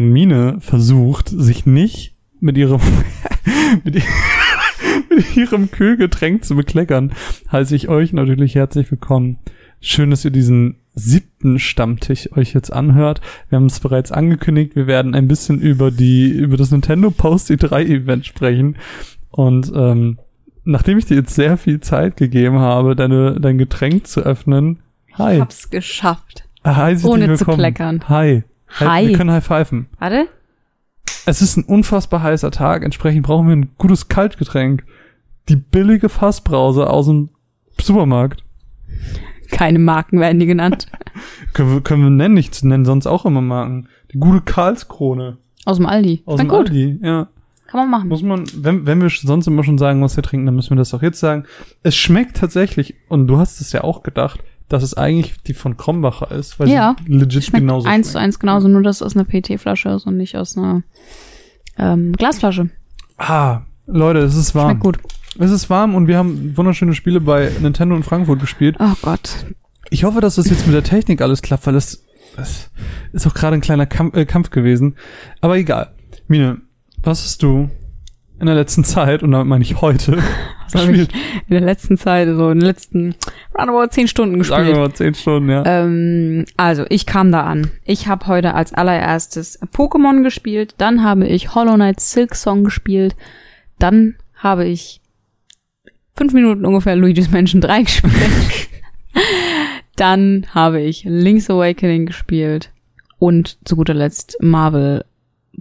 Mine versucht, sich nicht mit ihrem mit, ihr- mit ihrem Kühlgetränk zu bekleckern, heiße ich euch natürlich herzlich willkommen. Schön, dass ihr diesen siebten Stammtisch euch jetzt anhört. Wir haben es bereits angekündigt, wir werden ein bisschen über die über das Nintendo Post E3 Event sprechen und ähm, nachdem ich dir jetzt sehr viel Zeit gegeben habe, deine dein Getränk zu öffnen. Hi. Ich hab's geschafft. Hi, Ohne zu kleckern. Hi. Hi. Wir können high pfeifen. Warte. Es ist ein unfassbar heißer Tag, entsprechend brauchen wir ein gutes Kaltgetränk. Die billige Fassbrause aus dem Supermarkt. Keine Marken werden die genannt. Können wir, können wir nennen, ich nennen sonst auch immer Marken. Die gute Karlskrone Aus dem Aldi. aus Na dem gut, Aldi. Ja, kann man machen. muss man, wenn, wenn wir sonst immer schon sagen, was wir trinken, dann müssen wir das auch jetzt sagen. Es schmeckt tatsächlich, und du hast es ja auch gedacht, dass es eigentlich die von Krombacher ist, weil Ja, sie legit Schmeckt genauso eins zu eins genauso, nur dass es aus einer PET-Flasche ist und nicht aus einer ähm, Glasflasche. Ah, Leute, es ist warm. Schmeckt gut. Es ist warm und wir haben wunderschöne Spiele bei Nintendo in Frankfurt gespielt. Oh Gott. Ich hoffe, dass das jetzt mit der Technik alles klappt, weil das, das ist auch gerade ein kleiner Kampf, äh, Kampf gewesen. Aber egal. Mine, was hast du in der letzten Zeit, und damit meine ich heute, Was habe ich in der letzten Zeit, so in den letzten roundabout zehn Stunden Sagen wir gespielt. mal zehn Stunden, ja. Ähm, also, ich kam da an. Ich habe heute als allererstes Pokémon gespielt, dann habe ich Hollow Knight Silk Song gespielt, dann habe ich fünf Minuten ungefähr Luigi's Mansion 3 gespielt. dann habe ich Link's Awakening gespielt und zu guter Letzt Marvel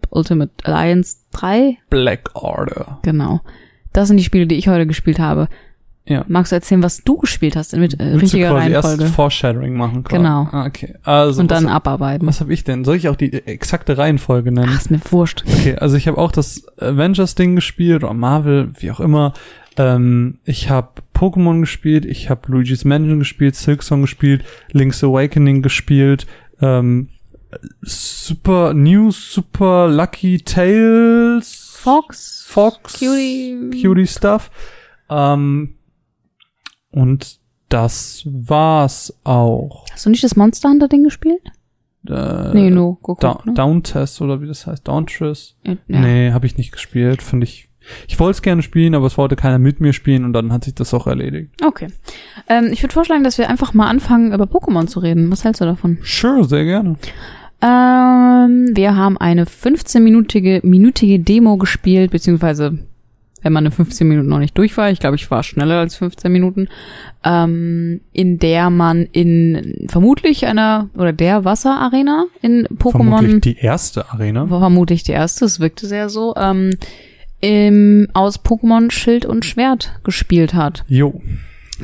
Ultimate Alliance 3. Black Order. Genau. Das sind die Spiele, die ich heute gespielt habe. Ja. Magst du erzählen, was du gespielt hast mit äh, Willst du richtiger quasi Reihenfolge? erst Foreshadowing machen? Quasi? Genau. Ah, okay. Also, und dann was, abarbeiten. was habe ich denn? Soll ich auch die exakte Reihenfolge nennen? Ach, ist mir wurscht. Okay, also ich habe auch das Avengers-Ding gespielt oder Marvel, wie auch immer. Ähm, ich habe Pokémon gespielt, ich habe Luigi's Mansion gespielt, Silksong gespielt, Link's Awakening gespielt, ähm, Super New Super Lucky Tales, Fox. Fox, Cutie. Cutie Stuff. Ähm, und das war's auch. Hast du nicht das Monster Hunter Ding gespielt? Äh, nee, no. Guck, Da ne? Down Test oder wie das heißt, Dauntress. Ja. Nee, habe ich nicht gespielt. Finde ich. Ich wollte es gerne spielen, aber es wollte keiner mit mir spielen und dann hat sich das auch erledigt. Okay. Ähm, ich würde vorschlagen, dass wir einfach mal anfangen, über Pokémon zu reden. Was hältst du davon? Sure, sehr gerne. Ähm, wir haben eine 15-minütige minütige Demo gespielt, beziehungsweise wenn man eine 15 Minuten noch nicht durch war, ich glaube, ich war schneller als 15 Minuten, ähm, in der man in vermutlich einer oder der Wasserarena in Pokémon Vermutlich die erste Arena. war vermutlich die erste, es wirkte sehr so, ähm, im, aus Pokémon Schild und Schwert gespielt hat. Jo.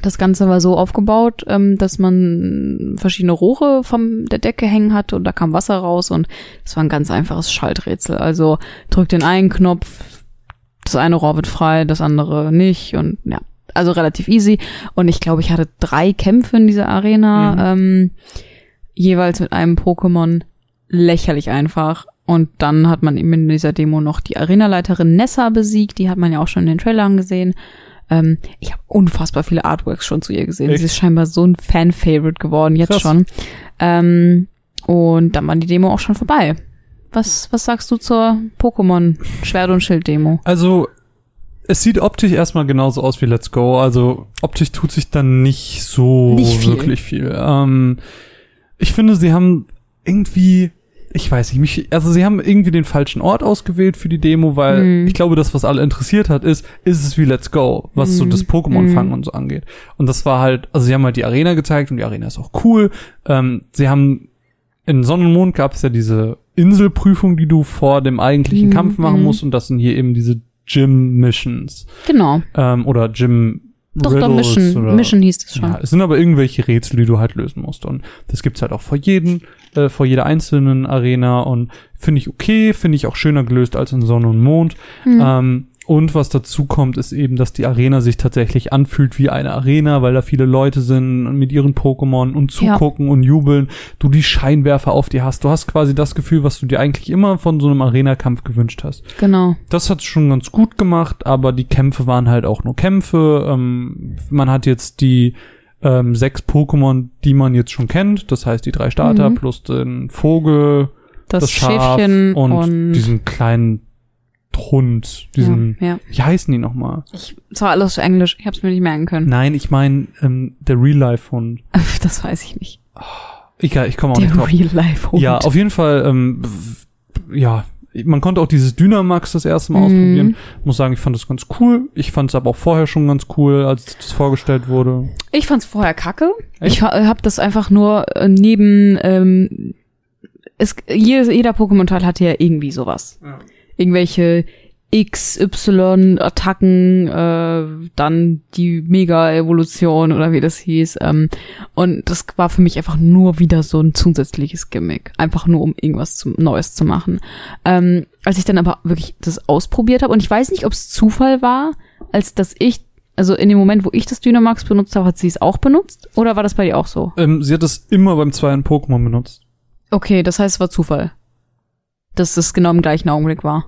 Das Ganze war so aufgebaut, ähm, dass man verschiedene Rohre von der Decke hängen hatte und da kam Wasser raus und es war ein ganz einfaches Schalträtsel. Also drück den einen Knopf, das eine Rohr wird frei, das andere nicht und ja, also relativ easy. Und ich glaube, ich hatte drei Kämpfe in dieser Arena, ähm, jeweils mit einem Pokémon. Lächerlich einfach. Und dann hat man eben in dieser Demo noch die Arenaleiterin Nessa besiegt. Die hat man ja auch schon in den Trailern gesehen. Ähm, ich habe unfassbar viele Artworks schon zu ihr gesehen. Echt? Sie ist scheinbar so ein Fan-Favorite geworden, jetzt Krass. schon. Ähm, und dann war die Demo auch schon vorbei. Was, was sagst du zur Pokémon Schwert- und Schild-Demo? Also, es sieht optisch erstmal genauso aus wie Let's Go. Also, optisch tut sich dann nicht so Nicht viel. wirklich viel. Ähm, ich finde, sie haben irgendwie, ich weiß nicht, mich, also sie haben irgendwie den falschen Ort ausgewählt für die Demo, weil Mhm. ich glaube, das, was alle interessiert hat, ist, ist es wie Let's Go, was so Mhm. das Pokémon-Fangen Mhm. und so angeht. Und das war halt, also sie haben halt die Arena gezeigt und die Arena ist auch cool. Ähm, sie haben in Sonne und Mond gab es ja diese Inselprüfung, die du vor dem eigentlichen Mhm, Kampf machen mhm. musst und das sind hier eben diese Gym-Missions Genau. ähm, oder Gym Doch, doch, Riddles Mission. oder Mission hieß es schon. ja, es sind aber irgendwelche Rätsel, die du halt lösen musst. Und das gibt's halt auch vor jedem, äh, vor jeder einzelnen Arena und finde ich okay, finde ich auch schöner gelöst als in Sonne und Mond. Mhm. Ähm, und was dazu kommt, ist eben, dass die Arena sich tatsächlich anfühlt wie eine Arena, weil da viele Leute sind mit ihren Pokémon und Ja. zugucken und jubeln. Du die Scheinwerfer auf dir hast. Du hast quasi das Gefühl, was du dir eigentlich immer von so einem Arena-Kampf gewünscht hast. Genau. Das hat schon ganz gut gemacht, aber die Kämpfe waren halt auch nur Kämpfe. Ähm, man hat jetzt die ähm, sechs Pokémon, die man jetzt schon kennt. Das heißt die drei Starter Mhm. plus den Vogel, Das Schäfchen und, und- diesen kleinen Hund, diesen, ja, ja. wie heißen die nochmal? Ich, das war alles Englisch. Ich habe es mir nicht merken können. Nein, ich meine ähm, der Real-Life-Hund. Das weiß ich nicht. Egal, ich komme auch Der nicht drauf. Real-Life-Hund. Ja, auf jeden Fall, ähm, ja, man konnte auch dieses Dynamax das erste Mal Mhm. ausprobieren. Muss sagen, ich fand das ganz cool. Ich fand es aber auch vorher schon ganz cool, als das vorgestellt wurde. Ich fand's vorher kacke. Echt? Ich ha- hab das einfach nur äh, neben ähm, es, jeder, jeder Pokémon-Teil hatte ja irgendwie sowas. Ja. Irgendwelche XY-Attacken, äh, dann die Mega-Evolution oder wie das hieß. Ähm, und das war für mich einfach nur wieder so ein zusätzliches Gimmick. Einfach nur, um irgendwas zu, Neues zu machen. Ähm, als ich dann aber wirklich das ausprobiert habe, und ich weiß nicht, ob es Zufall war, als dass ich, also in dem Moment, wo ich das Dynamax benutzt habe, hat sie es auch benutzt? Oder war das bei dir auch so? Ähm, sie hat es immer beim zweiten Pokémon benutzt. Okay, das heißt, es war Zufall. Dass es genau im gleichen Augenblick war.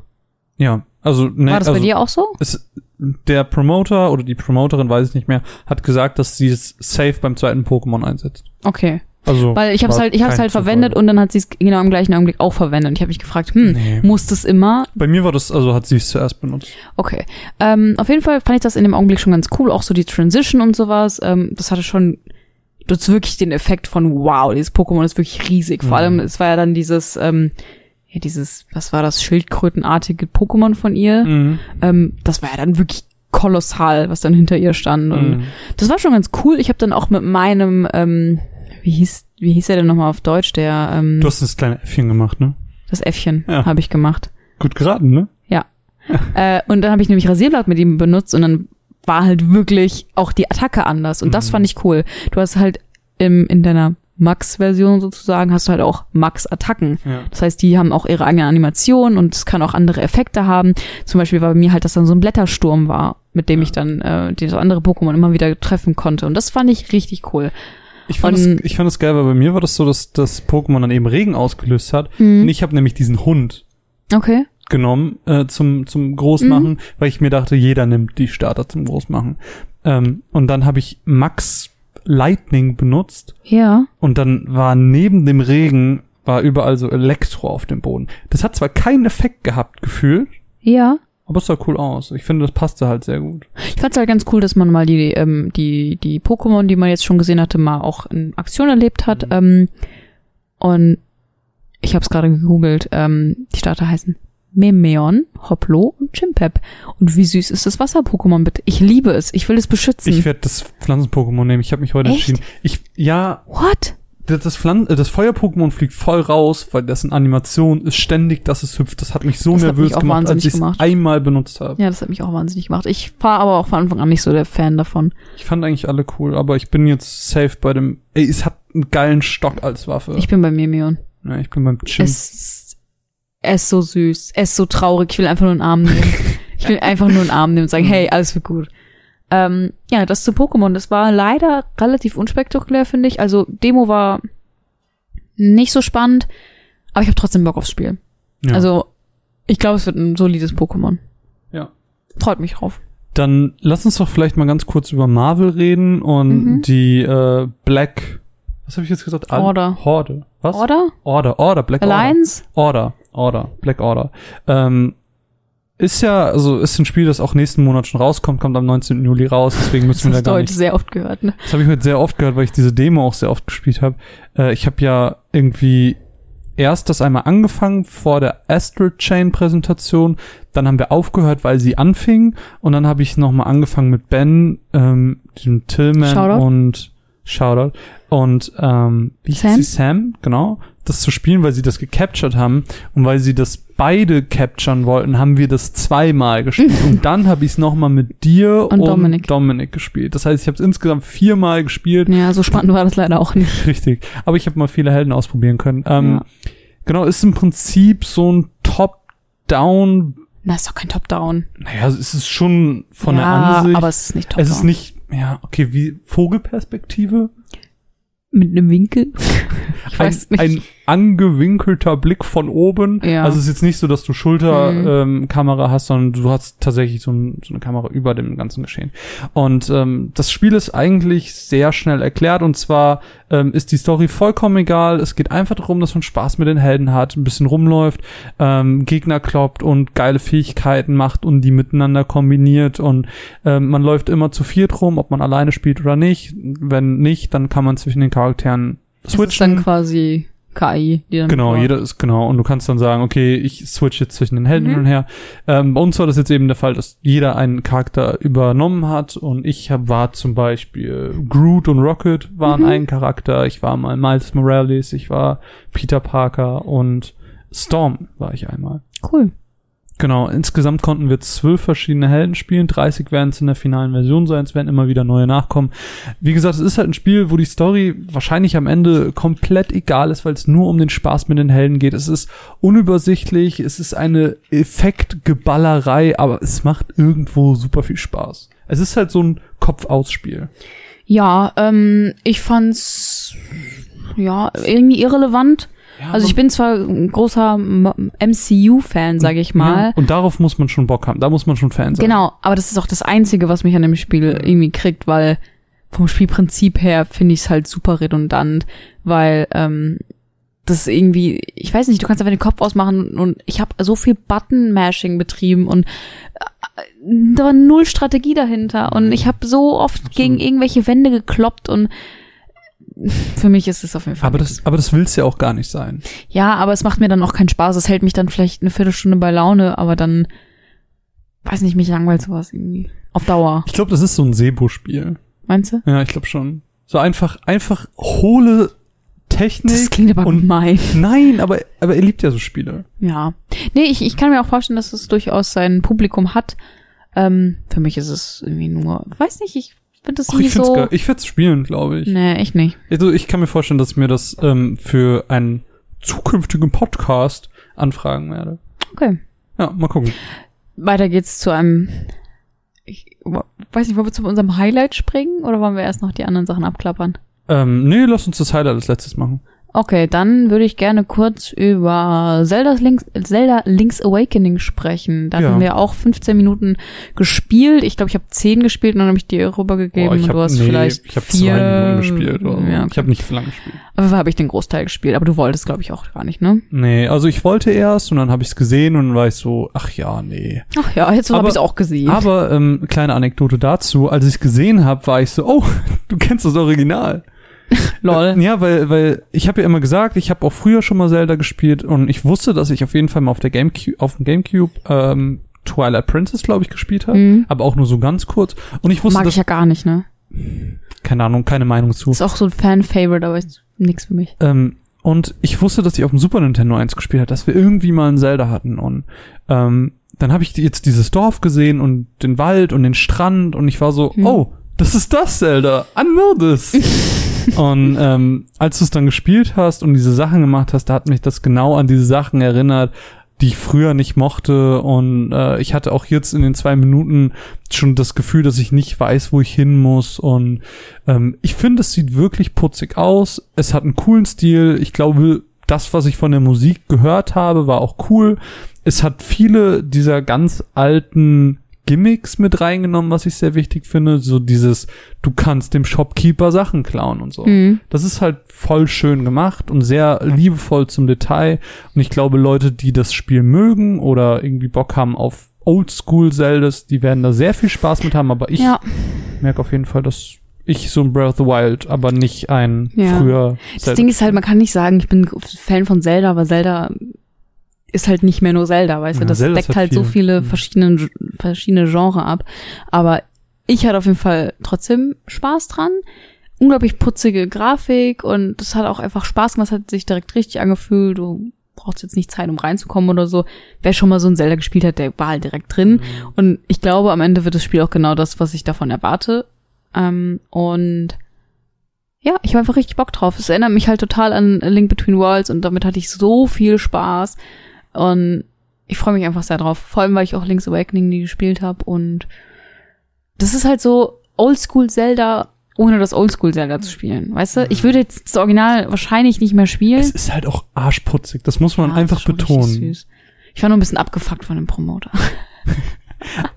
Ja, also, ne, war das also bei dir auch so? es, der Promoter oder die Promoterin, weiß ich nicht mehr, hat gesagt, dass sie es safe beim zweiten Pokémon einsetzt. Okay. Also, Weil ich habe es war halt, ich kein halt Zufall. verwendet und dann hat sie es genau im gleichen Augenblick auch verwendet. Und ich habe mich gefragt, hm, Nee. muss das immer? Bei mir war das, also hat sie es zuerst benutzt. Okay. Ähm, auf jeden Fall fand ich das in dem Augenblick schon ganz cool, auch so die Transition und sowas. Ähm, das hatte schon das wirklich den Effekt von wow, dieses Pokémon ist wirklich riesig. Vor Mhm. allem, es war ja dann dieses, ähm, ja, dieses, was war das, Schildkrötenartige Pokémon von ihr. Mhm. Ähm, das war ja dann wirklich kolossal, was dann hinter ihr stand. Und Mhm. das war schon ganz cool. Ich habe dann auch mit meinem, ähm, wie hieß, wie hieß er denn nochmal auf Deutsch, der, ähm, Du hast das kleine Äffchen gemacht, ne? das Äffchen Ja. habe ich gemacht. Gut geraten, ne? Äh, und dann habe ich nämlich Rasierblatt mit ihm benutzt und dann war halt wirklich auch die Attacke anders. Und das Mhm. fand ich cool. Du hast halt im, in deiner Max-Version sozusagen, hast du halt auch Max-Attacken. Ja. Das heißt, die haben auch ihre eigene Animation und es kann auch andere Effekte haben. Zum Beispiel war bei mir halt, dass dann so ein Blättersturm war, mit dem ich dann äh, dieses andere Pokémon immer wieder treffen konnte. Und das fand ich richtig cool. Ich fand, Und- es, ich fand es geil, weil bei mir war das so, dass das Pokémon dann eben Regen ausgelöst hat. Mhm. Und ich habe nämlich diesen Hund Okay. genommen äh, zum, zum Großmachen, weil ich mir dachte, jeder nimmt die Starter zum Großmachen. Ähm, und dann habe ich Max Lightning benutzt Ja. und dann war neben dem Regen war überall so Elektro auf dem Boden. Das hat zwar keinen Effekt gehabt, gefühlt, Ja. aber es sah cool aus. Ich finde, das passte halt sehr gut. Ich fand's halt ganz cool, dass man mal die, ähm, die, die Pokémon, die man jetzt schon gesehen hatte, mal auch in Aktion erlebt hat. Mhm. Ähm, und ich habe es gerade gegoogelt. Ähm, die Starter heißen Memeon, Hoplo und Chimpep. Und wie süß ist das Wasser-Pokémon bitte? Ich liebe es. Ich will es beschützen. Ich werde das Pflanzen-Pokémon nehmen. Ich habe mich heute Echt? entschieden. Ich ja, What? das, Pflan äh, das Feuer-Pokémon fliegt voll raus, weil dessen Animation ist ständig, dass es hüpft. Das hat mich so Das nervös mich gemacht, als ich es einmal benutzt habe. Ja, das hat mich auch wahnsinnig gemacht. Ich war aber auch von Anfang an nicht so der Fan davon. Ich fand eigentlich alle cool, aber ich bin jetzt safe bei dem. Ey, es hat einen geilen Stock als Waffe. Ich bin bei Memeon. ja, ich bin beim Chimp. Es, er ist so süß. Er ist so traurig. Ich will einfach nur einen Arm nehmen. ich will einfach nur einen Arm nehmen und sagen, hey, alles wird gut. Ähm, ja, das zu Pokémon. Das war leider relativ unspektakulär, finde ich. Also, Demo war nicht so spannend, aber ich habe trotzdem Bock aufs Spiel. Ja. Also, ich glaube, es wird ein solides Pokémon. Ja. Freut mich drauf. Dann lass uns doch vielleicht mal ganz kurz über Marvel reden und Mhm. die äh, Black. Was habe ich jetzt gesagt? Order. Horde. Was? Oder? Order. Order. Black Alliance? Order. Order. Order. Black Order. Ähm, ist ja, also ist ein Spiel, das auch nächsten Monat schon rauskommt, kommt am 19. Juli raus, deswegen Das müssen wir da gar heute nicht. sehr oft gehört, ne? Das habe ich heute sehr oft gehört, weil ich diese Demo auch sehr oft gespielt habe. Äh, ich habe ja irgendwie erst das einmal angefangen vor der Astral Chain Präsentation, dann haben wir aufgehört, weil sie anfing und dann habe ich nochmal angefangen mit Ben, ähm, diesem Tillman Shoutout. und Shoutout und ähm, wie hieß Sam? sie Sam, genau, das zu spielen, weil sie das gecaptured haben und weil sie das beide capturen wollten, haben wir das zweimal gespielt und dann habe ich es nochmal mit dir Und Dominik. Dominik gespielt. Das heißt, ich habe es insgesamt viermal gespielt. Ja, so spannend war das leider auch nicht. Richtig. Aber ich habe mal viele Helden ausprobieren können. Ähm, Ja. Genau, ist im Prinzip so ein Top-Down. Na, ist doch kein Top-Down. Naja, es ist schon von ja, der Ansicht. aber es ist nicht Top-Down. es ist nicht, ja, okay, wie Vogelperspektive. Mit einem Winkel? ich Ein, weiß nicht. ein, angewinkelter Blick von oben. Ja. Also es ist jetzt nicht so, dass du Schulterkamera Mhm. ähm, Kamera hast, sondern du hast tatsächlich so, ein, so eine Kamera über dem ganzen Geschehen. Und ähm, das Spiel ist eigentlich sehr schnell erklärt und zwar ähm, ist die Story vollkommen egal. Es geht einfach darum, dass man Spaß mit den Helden hat, ein bisschen rumläuft, ähm, Gegner kloppt und geile Fähigkeiten macht und die miteinander kombiniert und ähm, man läuft immer zu viert rum, ob man alleine spielt oder nicht. Wenn nicht, dann kann man zwischen den Charakteren Das ist dann switchen. quasi KI, die dann Genau, jeder ist genau. Und du kannst dann sagen, okay, ich switch jetzt zwischen den Helden Mhm. hin und her. Ähm, bei uns war das jetzt eben der Fall, dass jeder einen Charakter übernommen hat und ich hab, war zum Beispiel Groot und Rocket waren Mhm. ein Charakter. Ich war mal Miles Morales, ich war Peter Parker und Storm war ich einmal. Cool. Genau, insgesamt konnten wir zwölf verschiedene Helden spielen, 30 werden es in der finalen Version sein, es werden immer wieder neue nachkommen. Wie gesagt, es ist halt ein Spiel, wo die Story wahrscheinlich am Ende komplett egal ist, weil es nur um den Spaß mit den Helden geht. Es ist unübersichtlich, es ist eine Effektgeballerei, aber es macht irgendwo super viel Spaß. Es ist halt so ein Kopf-Aus-Spiel. Ja, ähm, ich fand's ja irgendwie irrelevant. Also ich bin zwar ein großer MCU-Fan, sage ich mal. Ja, und darauf muss man schon Bock haben, da muss man schon Fan sein. Genau, aber das ist auch das Einzige, was mich an dem Spiel irgendwie kriegt, weil vom Spielprinzip her finde ich es halt super redundant, weil ähm, das irgendwie, ich weiß nicht, du kannst einfach den Kopf ausmachen und ich habe so viel Button-Mashing betrieben und äh, da war null Strategie dahinter und ich habe so oft gegen irgendwelche Wände gekloppt und für mich ist es auf jeden Fall. Aber das, aber das will's ja auch gar nicht sein. Ja, aber es macht mir dann auch keinen Spaß. Es hält mich dann vielleicht eine Viertelstunde bei Laune, aber dann, weiß nicht, mich langweilt sowas irgendwie. Auf Dauer. Ich glaube, das ist so ein Sebo-Spiel. Meinst du? Ja, ich glaube schon. So einfach, einfach hohle Technik. Das klingt aber und gemein. Nein, aber, aber er liebt ja so Spiele. Ja. Nee, ich, ich kann mir auch vorstellen, dass es durchaus sein Publikum hat. Ähm, für mich ist es irgendwie nur, weiß nicht, ich finde das Ach, ich so. geil. Ich werde spielen, glaube ich. Nee, echt nicht. Also ich kann mir vorstellen, dass ich mir das ähm, für einen zukünftigen Podcast anfragen werde. Okay. Ja, mal gucken. Weiter geht's zu einem, ich weiß nicht, wollen wir zu unserem Highlight springen oder wollen wir erst noch die anderen Sachen abklappern? Ähm, nee, lass uns das Highlight als letztes machen. Okay, dann würde ich gerne kurz über Zelda's Links, Zelda Link's Awakening sprechen. Da Ja. haben wir auch 15 Minuten gespielt. Ich glaube, ich habe 10 gespielt und dann habe ich dir rübergegeben Boah, ich und hab, du hast nee, vielleicht ich habe vier. zwei Minuten gespielt. Oder. Ja, Ich habe nicht viel lang gespielt. aber habe ich den Großteil gespielt. Aber du wolltest, glaube ich, auch gar nicht, ne? Nee, also ich wollte erst und dann habe ich es gesehen und dann war ich so, ach ja, nee. Ach ja, jetzt habe ich es auch gesehen. Aber ähm, kleine Anekdote dazu, als ich gesehen habe, war ich so, oh, du kennst das Original. Lol. Ja, weil, weil ich habe ja immer gesagt, ich habe auch früher schon mal Zelda gespielt und ich wusste, dass ich auf jeden Fall mal auf der GameCube, auf dem GameCube ähm, Twilight Princess, glaube ich, gespielt habe, Mhm. aber auch nur so ganz kurz. Und ich wusste, Mag ich ja gar nicht, ne? keine Ahnung, keine Meinung zu. Ist auch so ein Fan-Favorite, aber ist nix für mich. Ähm, und ich wusste, dass ich auf dem Super Nintendo 1 gespielt habe, dass wir irgendwie mal ein Zelda hatten. Und ähm, dann habe ich jetzt dieses Dorf gesehen und den Wald und den Strand und ich war so, Hm. oh, das ist das Zelda. This. und ähm, als du es dann gespielt hast und diese Sachen gemacht hast, da hat mich das genau an diese Sachen erinnert, die ich früher nicht mochte. Und äh, ich hatte auch jetzt in den zwei Minuten schon das Gefühl, dass ich nicht weiß, wo ich hin muss. Und ähm, ich finde, es sieht wirklich putzig aus. Es hat einen coolen Stil. Ich glaube, das, was ich von der Musik gehört habe, war auch cool. Es hat viele dieser ganz alten Gimmicks mit reingenommen, was ich sehr wichtig finde. So dieses, du kannst dem Shopkeeper Sachen klauen und so. Mhm. Das ist halt voll schön gemacht und sehr liebevoll zum Detail. Und ich glaube, Leute, die das Spiel mögen oder irgendwie Bock haben auf Oldschool Zeldas, die werden da sehr viel Spaß mit haben. Aber ich Ja. merke auf jeden Fall, dass ich so ein Breath of the Wild, aber nicht ein Ja. früher Das Ding ist halt, man kann nicht sagen, ich bin Fan von Zelda, aber Zelda ist halt nicht mehr nur Zelda, weißt Ja, du? Das Zelda deckt halt halt so viel. viele Mhm. verschiedene, verschiedene Genre ab. Aber ich hatte auf jeden Fall trotzdem Spaß dran. Unglaublich putzige Grafik und das hat auch einfach Spaß gemacht, hat sich direkt richtig angefühlt. Du brauchst jetzt nicht Zeit, um reinzukommen oder so. Wer schon mal so ein Zelda gespielt hat, der war halt direkt drin. Und ich glaube, am Ende wird das Spiel auch genau das, was ich davon erwarte. Ähm, und ja, ich habe einfach richtig Bock drauf. Es erinnert mich halt total an Link Between Worlds und damit hatte ich so viel Spaß. Und ich freue mich einfach sehr drauf. Vor allem, weil ich auch Link's Awakening nie gespielt habe. Und das ist halt so Oldschool Zelda ohne das Oldschool-Zelda zu spielen. Weißt du, ich würde jetzt das Original wahrscheinlich nicht mehr spielen. Es ist halt auch arschputzig. Das muss man Ja, einfach das ist schon betonen. süß. Ich war nur ein bisschen abgefuckt von dem Promoter.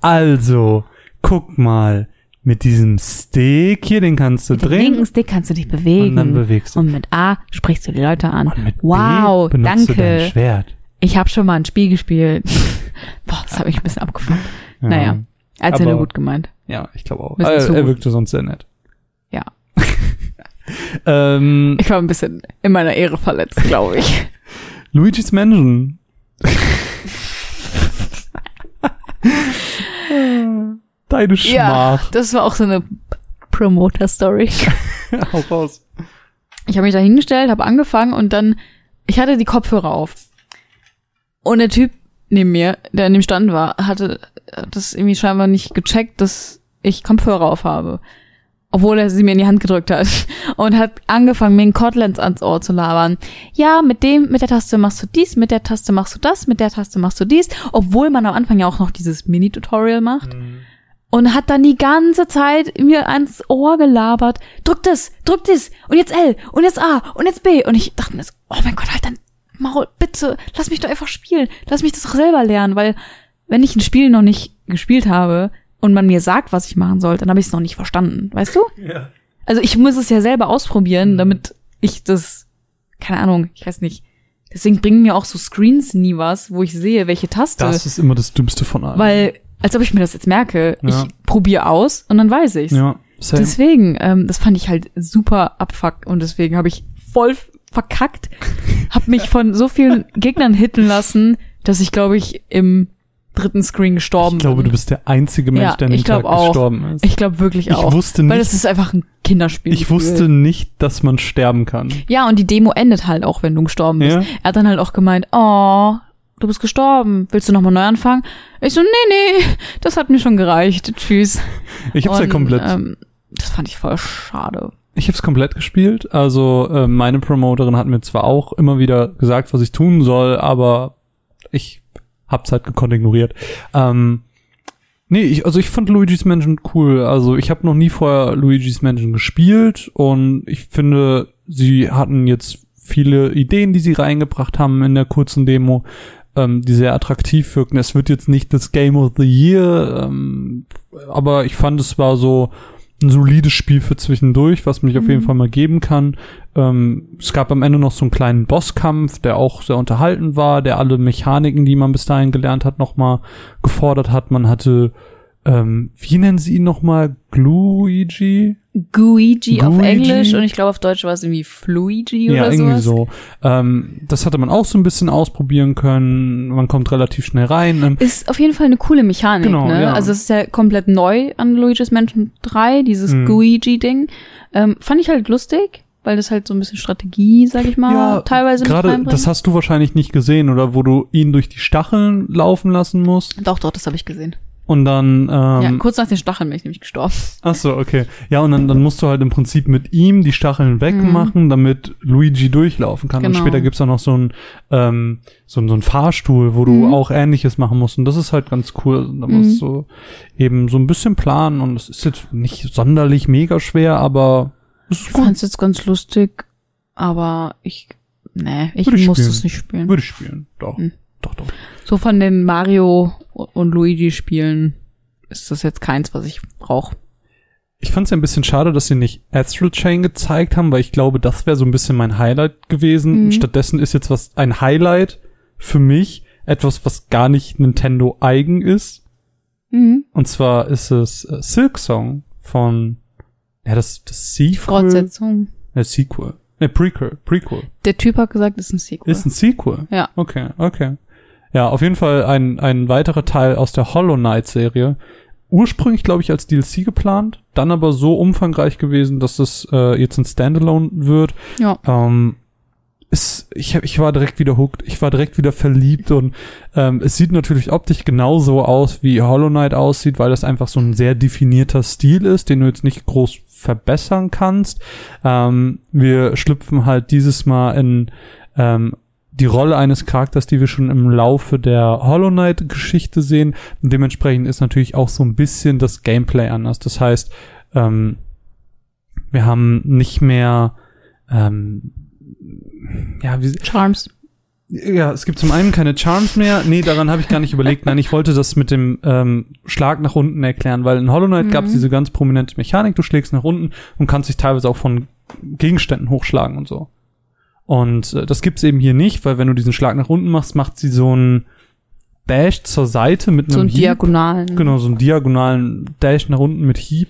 Also, guck mal. Mit diesem Stick hier, den kannst du Mit dem drehen. linken Stick kannst du dich bewegen. Und dann bewegst du Und mit A sprichst du die Leute an. Und mit wow, B benutzt du dein danke. Schwert. Ich habe schon mal ein Spiel gespielt. Boah, das habe ich ein bisschen abgefuckt. Ja. Naja, als er gut gemeint. Ja, ich glaube auch. Er, er wirkte sonst sehr nett. Ja. ähm, Ich war ein bisschen in meiner Ehre verletzt, glaube ich. Luigi's Mansion. Deine Schmach. das war auch so eine Promoter-Story. Hau raus. Ich habe mich da hingestellt, habe angefangen und dann, ich hatte die Kopfhörer auf. Und der Typ neben mir, der in dem Stand war, hatte das irgendwie scheinbar nicht gecheckt, dass ich Kopfhörer auf habe. Obwohl er sie mir in die Hand gedrückt hat. Und hat angefangen, mir einen Codlands ans Ohr zu labern. Ja, mit dem, mit der Taste machst du dies, mit der Taste machst du das, mit der Taste machst du dies. Obwohl man am Anfang ja auch noch dieses Mini-Tutorial macht und hat dann die ganze Zeit mir ans Ohr gelabert. Drück das, drück das und jetzt L und jetzt A und jetzt B und ich dachte mir, so, oh mein Gott, halt dann Maul, bitte, lass mich doch einfach spielen, lass mich das doch selber lernen, weil wenn ich ein Spiel noch nicht gespielt habe und man mir sagt, was ich machen soll, dann habe ich es noch nicht verstanden, weißt du? Ja. Also ich muss es ja selber ausprobieren, damit ich das, keine Ahnung, ich weiß nicht. Deswegen bringen mir auch so Screens nie was, wo ich sehe, welche Taste. Das ist immer das Dümmste von allen. Weil, als ob ich mir das jetzt merke, Ja. ich probiere aus und dann weiß ich's. ja, same. Deswegen, ähm, das fand ich halt super abfuck und deswegen habe ich voll verkackt, habe mich von so vielen Gegnern hitten lassen, dass ich glaube ich im dritten Screen gestorben ich glaube, bin. du bist der einzige Mensch, Ja, der an dem ich glaub Tag auch. gestorben ist. ich glaube wirklich Ich auch. wusste weil nicht- das ist einfach ein Kinderspiel. Ich wusste nicht, dass man sterben kann. Ja, und die Demo endet halt auch, wenn du gestorben bist. Ja? Er hat dann halt auch gemeint, oh, du bist gestorben. Willst du nochmal neu anfangen? Ich so, nee, nee, das hat mir schon gereicht. Tschüss. Ich hab's ja Und, komplett. Ähm, das fand ich voll schade. Ich habe es komplett gespielt. Also äh, meine Promoterin hat mir zwar auch immer wieder gesagt, was ich tun soll, aber ich hab's halt gekonnt ignoriert. Ähm, nee, ich, also ich fand Luigi's Mansion cool. Also ich habe noch nie vorher Luigi's Mansion gespielt und ich finde, sie hatten jetzt viele Ideen, die sie reingebracht haben in der kurzen Demo, ähm, die sehr attraktiv wirken. Es wird jetzt nicht das Game of the Year, ähm, aber ich fand, es war so ein solides Spiel für zwischendurch, was man sich auf jeden Fall mal geben kann. Ähm, es gab am Ende noch so einen kleinen Bosskampf, der auch sehr unterhalten war, der alle Mechaniken, die man bis dahin gelernt hat, nochmal gefordert hat. Man hatte, ähm, wie nennen sie ihn nochmal? Gluigi? Guigi auf? Englisch und ich glaube auf Deutsch war es irgendwie Fluigi Ja, oder irgendwie sowas. so. Ähm, das hatte man auch so ein bisschen ausprobieren können. Man kommt relativ schnell rein. Ähm, Ist auf jeden Fall eine coole Mechanik, Genau, ne? ja. Also es ist ja komplett neu an Luigi's Mansion 3, dieses Mhm. Guigi-Ding. Ähm, fand ich halt lustig, weil das halt so ein bisschen Strategie, sag ich mal, teilweise mit gerade das hast du wahrscheinlich nicht gesehen, oder wo du ihn durch die Stacheln laufen lassen musst doch, doch, das habe ich gesehen. Und dann ähm, ja, kurz nach den Stacheln bin ich nämlich gestorben. Ach so, okay. Ja, und dann, dann musst du halt im Prinzip mit ihm die Stacheln wegmachen, damit Luigi durchlaufen kann. Und Mhm. Genau. später gibt's auch noch so ein ähm, so, ein- so ein Fahrstuhl, wo du Mhm. auch Ähnliches machen musst. Und das ist halt ganz cool. Da Mhm. musst du eben so ein bisschen planen. Und es ist jetzt nicht sonderlich mega schwer, aber es ist Ich gut. fand's jetzt ganz lustig, aber ich, nee, ich Würde ich muss spielen. es nicht spielen. Würde ich spielen. Doch. Mhm. Doch, doch. So von den Mario und Luigi Spielen ist das jetzt keins, was ich brauche. Ich fand es ja ein bisschen schade, dass sie nicht Astral Chain gezeigt haben, weil ich glaube, das wäre so ein bisschen mein Highlight gewesen. Mhm. Stattdessen ist jetzt was ein Highlight für mich, etwas, was gar nicht Nintendo eigen ist. Mhm. Und zwar ist es äh, Silk Song von ja das das Sequel. Fortsetzung. Ne, Sequel. Ne, Prequel. Prequel. Der Typ hat gesagt, es ist ein Sequel. Ist ein Sequel. ja. Okay, okay. Ja, auf jeden Fall ein, ein weiterer Teil aus der Hollow Knight Serie. Ursprünglich, glaube ich, als DLC geplant, dann aber so umfangreich gewesen, dass es äh, jetzt ein Standalone wird. Ja. Ähm, es, ich, ich war direkt wieder hooked, ich war direkt wieder verliebt und ähm, es sieht natürlich optisch genauso aus, wie Hollow Knight aussieht, weil das einfach so ein sehr definierter Stil ist, den du jetzt nicht groß verbessern kannst. Ähm, wir schlüpfen halt dieses Mal in ähm, die Rolle eines Charakters, die wir schon im Laufe der Hollow Knight Geschichte sehen. Und dementsprechend ist natürlich auch so ein bisschen das Gameplay anders. Das heißt, ähm, Wir haben nicht mehr, ähm, ja, wie, Charms. ja, es gibt zum einen keine Charms mehr. Nee, daran habe ich gar nicht überlegt. Nein, ich wollte das mit dem ähm, Schlag nach unten erklären, weil in Hollow Knight gab es diese ganz prominente Mechanik. Du schlägst nach unten und kannst dich teilweise auch von Gegenständen hochschlagen und so. Und äh, das gibt's eben hier nicht, weil wenn du diesen Schlag nach unten machst, macht sie so einen Dash zur Seite mit So einem einen Hieb. diagonalen. Genau, so einen diagonalen Dash nach unten mit Hieb.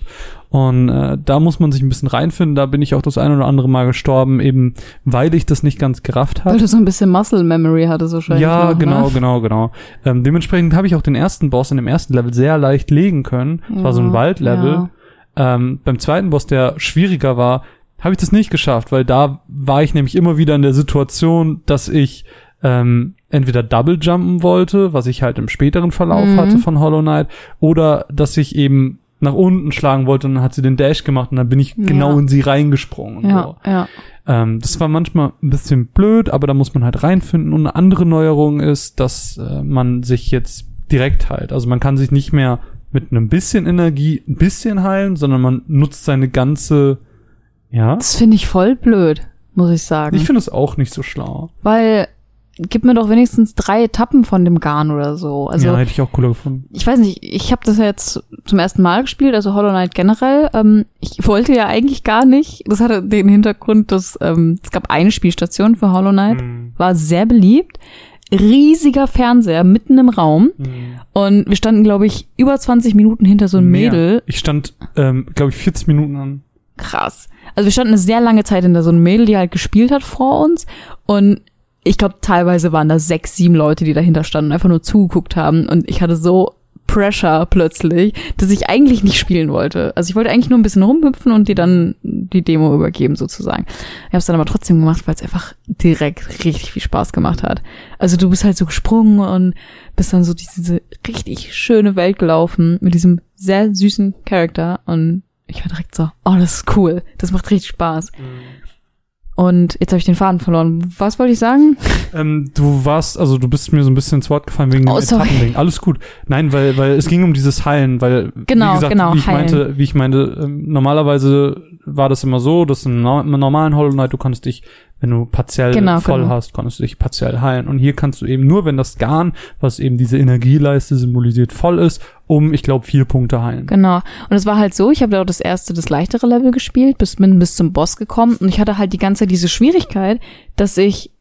Und äh, da muss man sich ein bisschen reinfinden. Da bin ich auch das ein oder andere Mal gestorben, eben weil ich das nicht ganz gerafft habe. Weil du so ein bisschen Muscle Memory hattest wahrscheinlich. Ja, noch, genau, Ne? genau, genau. Ähm, dementsprechend habe ich auch den ersten Boss in dem ersten Level sehr leicht legen können. Das war so ein Ja, Waldlevel. ja. Ähm, beim zweiten Boss, der schwieriger war, habe ich das nicht geschafft, weil da war ich nämlich immer wieder in der Situation, dass ich ähm, entweder Double Jumpen wollte, was ich halt im späteren Verlauf Mhm. hatte von Hollow Knight, oder dass ich eben nach unten schlagen wollte und dann hat sie den Dash gemacht und dann bin ich Ja. genau in sie reingesprungen. Und so. Ja, ja. Ähm, das war manchmal ein bisschen blöd, aber da muss man halt reinfinden. Und eine andere Neuerung ist, dass äh, man sich jetzt direkt heilt. Also man kann sich nicht mehr mit einem bisschen Energie ein bisschen heilen, sondern man nutzt seine ganze, ja. Das finde ich voll blöd, muss ich sagen. Ich finde es auch nicht so schlau. Weil, gib mir doch wenigstens drei Etappen von dem Garn oder so. Also, ja, hätte ich auch cooler gefunden. ich weiß nicht, ich habe das ja jetzt zum ersten Mal gespielt, also Hollow Knight generell. Ähm, ich wollte ja eigentlich gar nicht. Das hatte den Hintergrund, dass ähm, es gab eine Spielstation für Hollow Knight, Mhm. war sehr beliebt. Riesiger Fernseher mitten im Raum. Und wir standen, glaube ich, über 20 Minuten hinter so einem Mehr. Mädel. Ich stand, ähm, glaube ich, 40 Minuten an. Krass. Also wir standen eine sehr lange Zeit hinter so einem Mädel, die halt gespielt hat vor uns. Und ich glaube, teilweise waren da sechs, sieben Leute, die dahinter standen und einfach nur zugeguckt haben. Und ich hatte so Pressure plötzlich, dass ich eigentlich nicht spielen wollte. Also ich wollte eigentlich nur ein bisschen rumhüpfen und dir dann die Demo übergeben sozusagen. Ich habe es dann aber trotzdem gemacht, weil es einfach direkt richtig viel Spaß gemacht hat. Also du bist halt so gesprungen und bist dann so diese richtig schöne Welt gelaufen mit diesem sehr süßen Charakter und ich war direkt so, oh, das ist cool. Das macht richtig Spaß. Und jetzt habe ich den Faden verloren. Was wollte ich sagen? Ähm, du warst, also du bist mir so ein bisschen ins Wort gefallen wegen dem Oh, sorry. Etappending. Alles gut. Nein, weil, weil es ging um dieses Heilen, weil Genau, wie gesagt, genau, wie ich heilen. meinte, wie ich meinte, ähm, normalerweise war das immer so, dass im normalen Hollow Knight du konntest dich, wenn du partiell Genau, voll genau. hast, konntest du dich partiell heilen. Und hier kannst du eben nur, wenn das Garn, was eben diese Energieleiste symbolisiert, voll ist, um, ich glaube, vier Punkte heilen. Genau. Und es war halt so, ich habe da auch das erste, das leichtere Level gespielt, bis, bin bis zum Boss gekommen und ich hatte halt die ganze Zeit diese Schwierigkeit, dass ich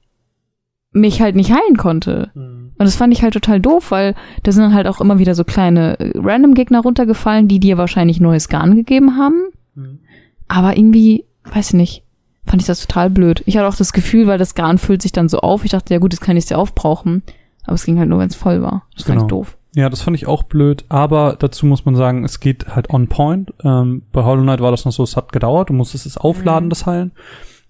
mich halt nicht heilen konnte. Und das fand ich halt total doof, weil da sind dann halt auch immer wieder so kleine äh, Random-Gegner runtergefallen, die dir wahrscheinlich neues Garn gegeben haben. Mhm. Aber irgendwie, weiß ich nicht, fand ich das total blöd. Ich hatte auch das Gefühl, weil das Garn füllt sich dann so auf. Ich dachte, ja gut, jetzt kann ich es ja aufbrauchen. Aber es ging halt nur, wenn es voll war. Das fand Genau. ich doof. Ja, das fand ich auch blöd, aber dazu muss man sagen, es geht halt on point. Ähm, bei Hollow Knight war das noch so, es hat gedauert, du musstest es aufladen, Mhm. das Heilen.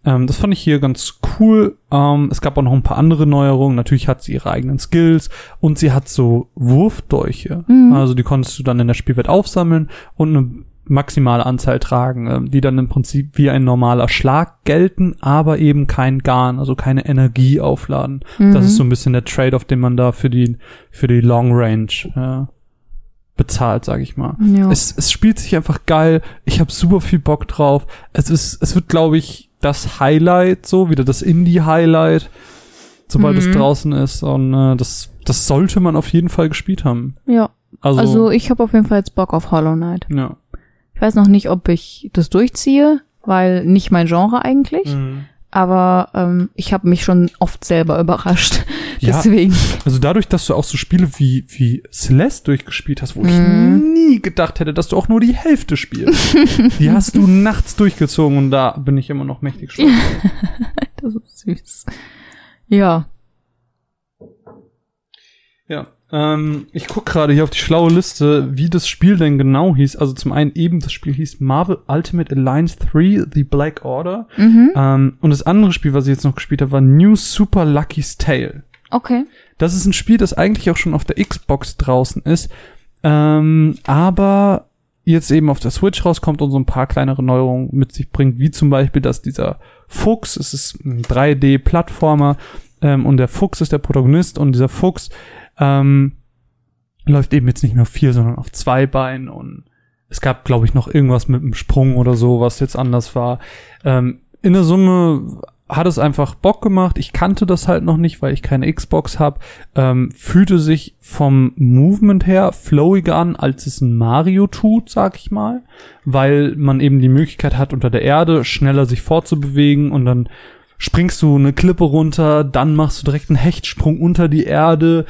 Ähm, das fand ich hier ganz cool. Ähm, es gab auch noch ein paar andere Neuerungen. Natürlich hat sie ihre eigenen Skills und sie hat so Wurfdolche. Mhm. Also die konntest du dann in der Spielwelt aufsammeln und eine maximale Anzahl tragen, ähm, die dann im Prinzip wie ein normaler Schlag gelten, aber eben kein Garn, also keine Energie aufladen. Das Mhm. ist so ein bisschen der Trade-off, den man da für die, für die Long Range äh, bezahlt, sag ich mal. Ja. Es, es spielt sich einfach geil. Ich habe super viel Bock drauf. Es ist, es wird, glaube ich, das Highlight, so wieder das Indie-Highlight, sobald es Mhm. draußen ist. Und äh, das, das sollte man auf jeden Fall gespielt haben. ja. Also, Also ich habe auf jeden Fall jetzt Bock auf Hollow Knight. ja. Ich weiß noch nicht, ob ich das durchziehe, weil nicht mein Genre eigentlich. Mhm. Aber ähm, ich habe mich schon oft selber überrascht. Ja. Deswegen. Also dadurch, dass du auch so Spiele wie, wie Celeste durchgespicht hast, wo ich Mhm. nie gedacht hätte, dass du auch nur die Hälfte spielst. die hast du nachts durchgezogen und da bin ich immer noch mächtig stolz. Das ist süß. Ja. Ja, ähm, ich guck gerade hier auf die schlaue Liste, wie das Spiel denn genau hieß. Also zum einen eben, das Spiel hieß Marvel Ultimate Alliance 3, The Black Order. Mhm. Ähm, und das andere Spiel, was ich jetzt noch gespielt habe, war New Super Lucky's Tale. Okay. Das ist ein Spiel, das eigentlich auch schon auf der Xbox draußen ist, ähm, aber jetzt eben auf der Switch rauskommt und so ein paar kleinere Neuerungen mit sich bringt, wie zum Beispiel, dass dieser Fuchs, es ist ein 3D-Plattformer ähm, und der Fuchs ist der Protagonist und dieser Fuchs ähm, läuft eben jetzt nicht mehr auf vier, sondern auf zwei Beinen und es gab, glaube ich, noch irgendwas mit dem Sprung oder so, was jetzt anders war. Ähm, in der Summe hat es einfach Bock gemacht. Ich kannte das halt noch nicht, weil ich keine Xbox habe. Ähm, fühlte sich vom Movement her flowiger an, als es ein Mario tut, sag ich mal. Weil man eben die Möglichkeit hat, unter der Erde schneller sich fortzubewegen und dann springst du eine Klippe runter, dann machst du direkt einen Hechtsprung unter die Erde,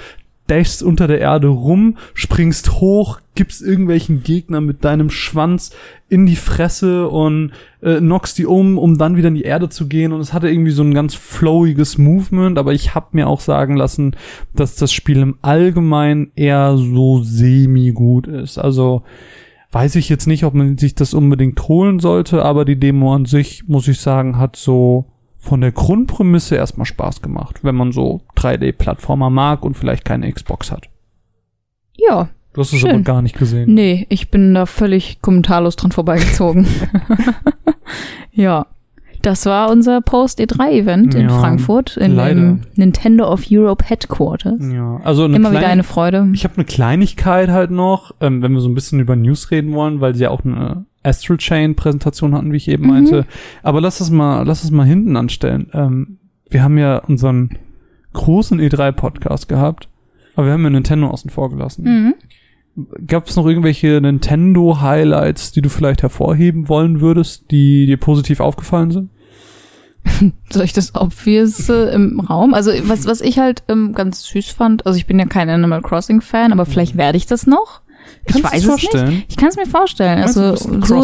dashst unter der Erde rum, springst hoch, gibst irgendwelchen Gegner mit deinem Schwanz in die Fresse und äh, knockst die um, um dann wieder in die Erde zu gehen. Und es hatte irgendwie so ein ganz flowiges Movement, aber ich habe mir auch sagen lassen, dass das Spiel im Allgemeinen eher so semi-gut ist. Also weiß ich jetzt nicht, ob man sich das unbedingt holen sollte, aber die Demo an sich, muss ich sagen, hat so von der Grundprämisse erstmal Spaß gemacht, wenn man so 3D-Plattformer mag und vielleicht keine Xbox hat. Ja. Du hast es Schön. aber gar nicht gesehen. Nee, ich bin da völlig kommentarlos dran vorbeigezogen. ja. Das war unser Post-E3-Event in Ja, Frankfurt in leider. dem Nintendo of Europe Headquarters. Ja, also Immer wieder kleine- eine Freude. Ich habe eine Kleinigkeit halt noch, ähm, wenn wir so ein bisschen über News reden wollen, weil sie ja auch eine Astral Chain Präsentation hatten, wie ich eben Mhm. meinte. Aber lass es mal, lass es mal hinten anstellen. Ähm, wir haben ja unseren großen E3 Podcast gehabt, aber wir haben ja Nintendo außen vor gelassen. Mhm. Gab es noch irgendwelche Nintendo Highlights, die du vielleicht hervorheben wollen würdest, die dir positiv aufgefallen sind? Soll ich das Obvious äh, im Raum? Also was, was ich halt ähm, ganz süß fand, also ich bin ja kein Animal Crossing Fan, aber vielleicht werde ich das noch. Ich Kannst du weiß es nicht. Ich kann es mir vorstellen. Meinst Also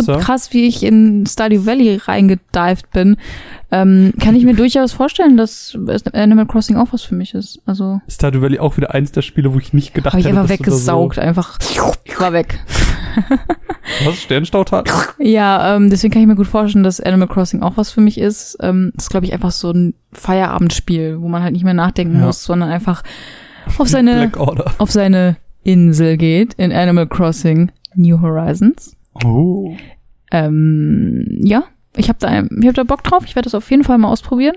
so krass, wie ich in Stardew Valley reingedived bin, ähm, kann ich mir durchaus vorstellen, dass Animal Crossing auch was für mich ist. Also Stardew Valley auch wieder eins der Spiele, wo ich nicht gedacht habe ich hätte, einfach weggesaugt, einfach war weg. So, was? Sternstautat? Ja, ähm, deswegen kann ich mir gut vorstellen, dass Animal Crossing auch was für mich ist. Ähm, das ist, glaube ich, einfach so ein Feierabendspiel, wo man halt nicht mehr nachdenken Ja. muss, sondern einfach auf seine, auf seine Insel geht in Animal Crossing New Horizons. Oh. Ähm, ja, ich habe da, ich hab da Bock drauf. Ich werde das auf jeden Fall mal ausprobieren.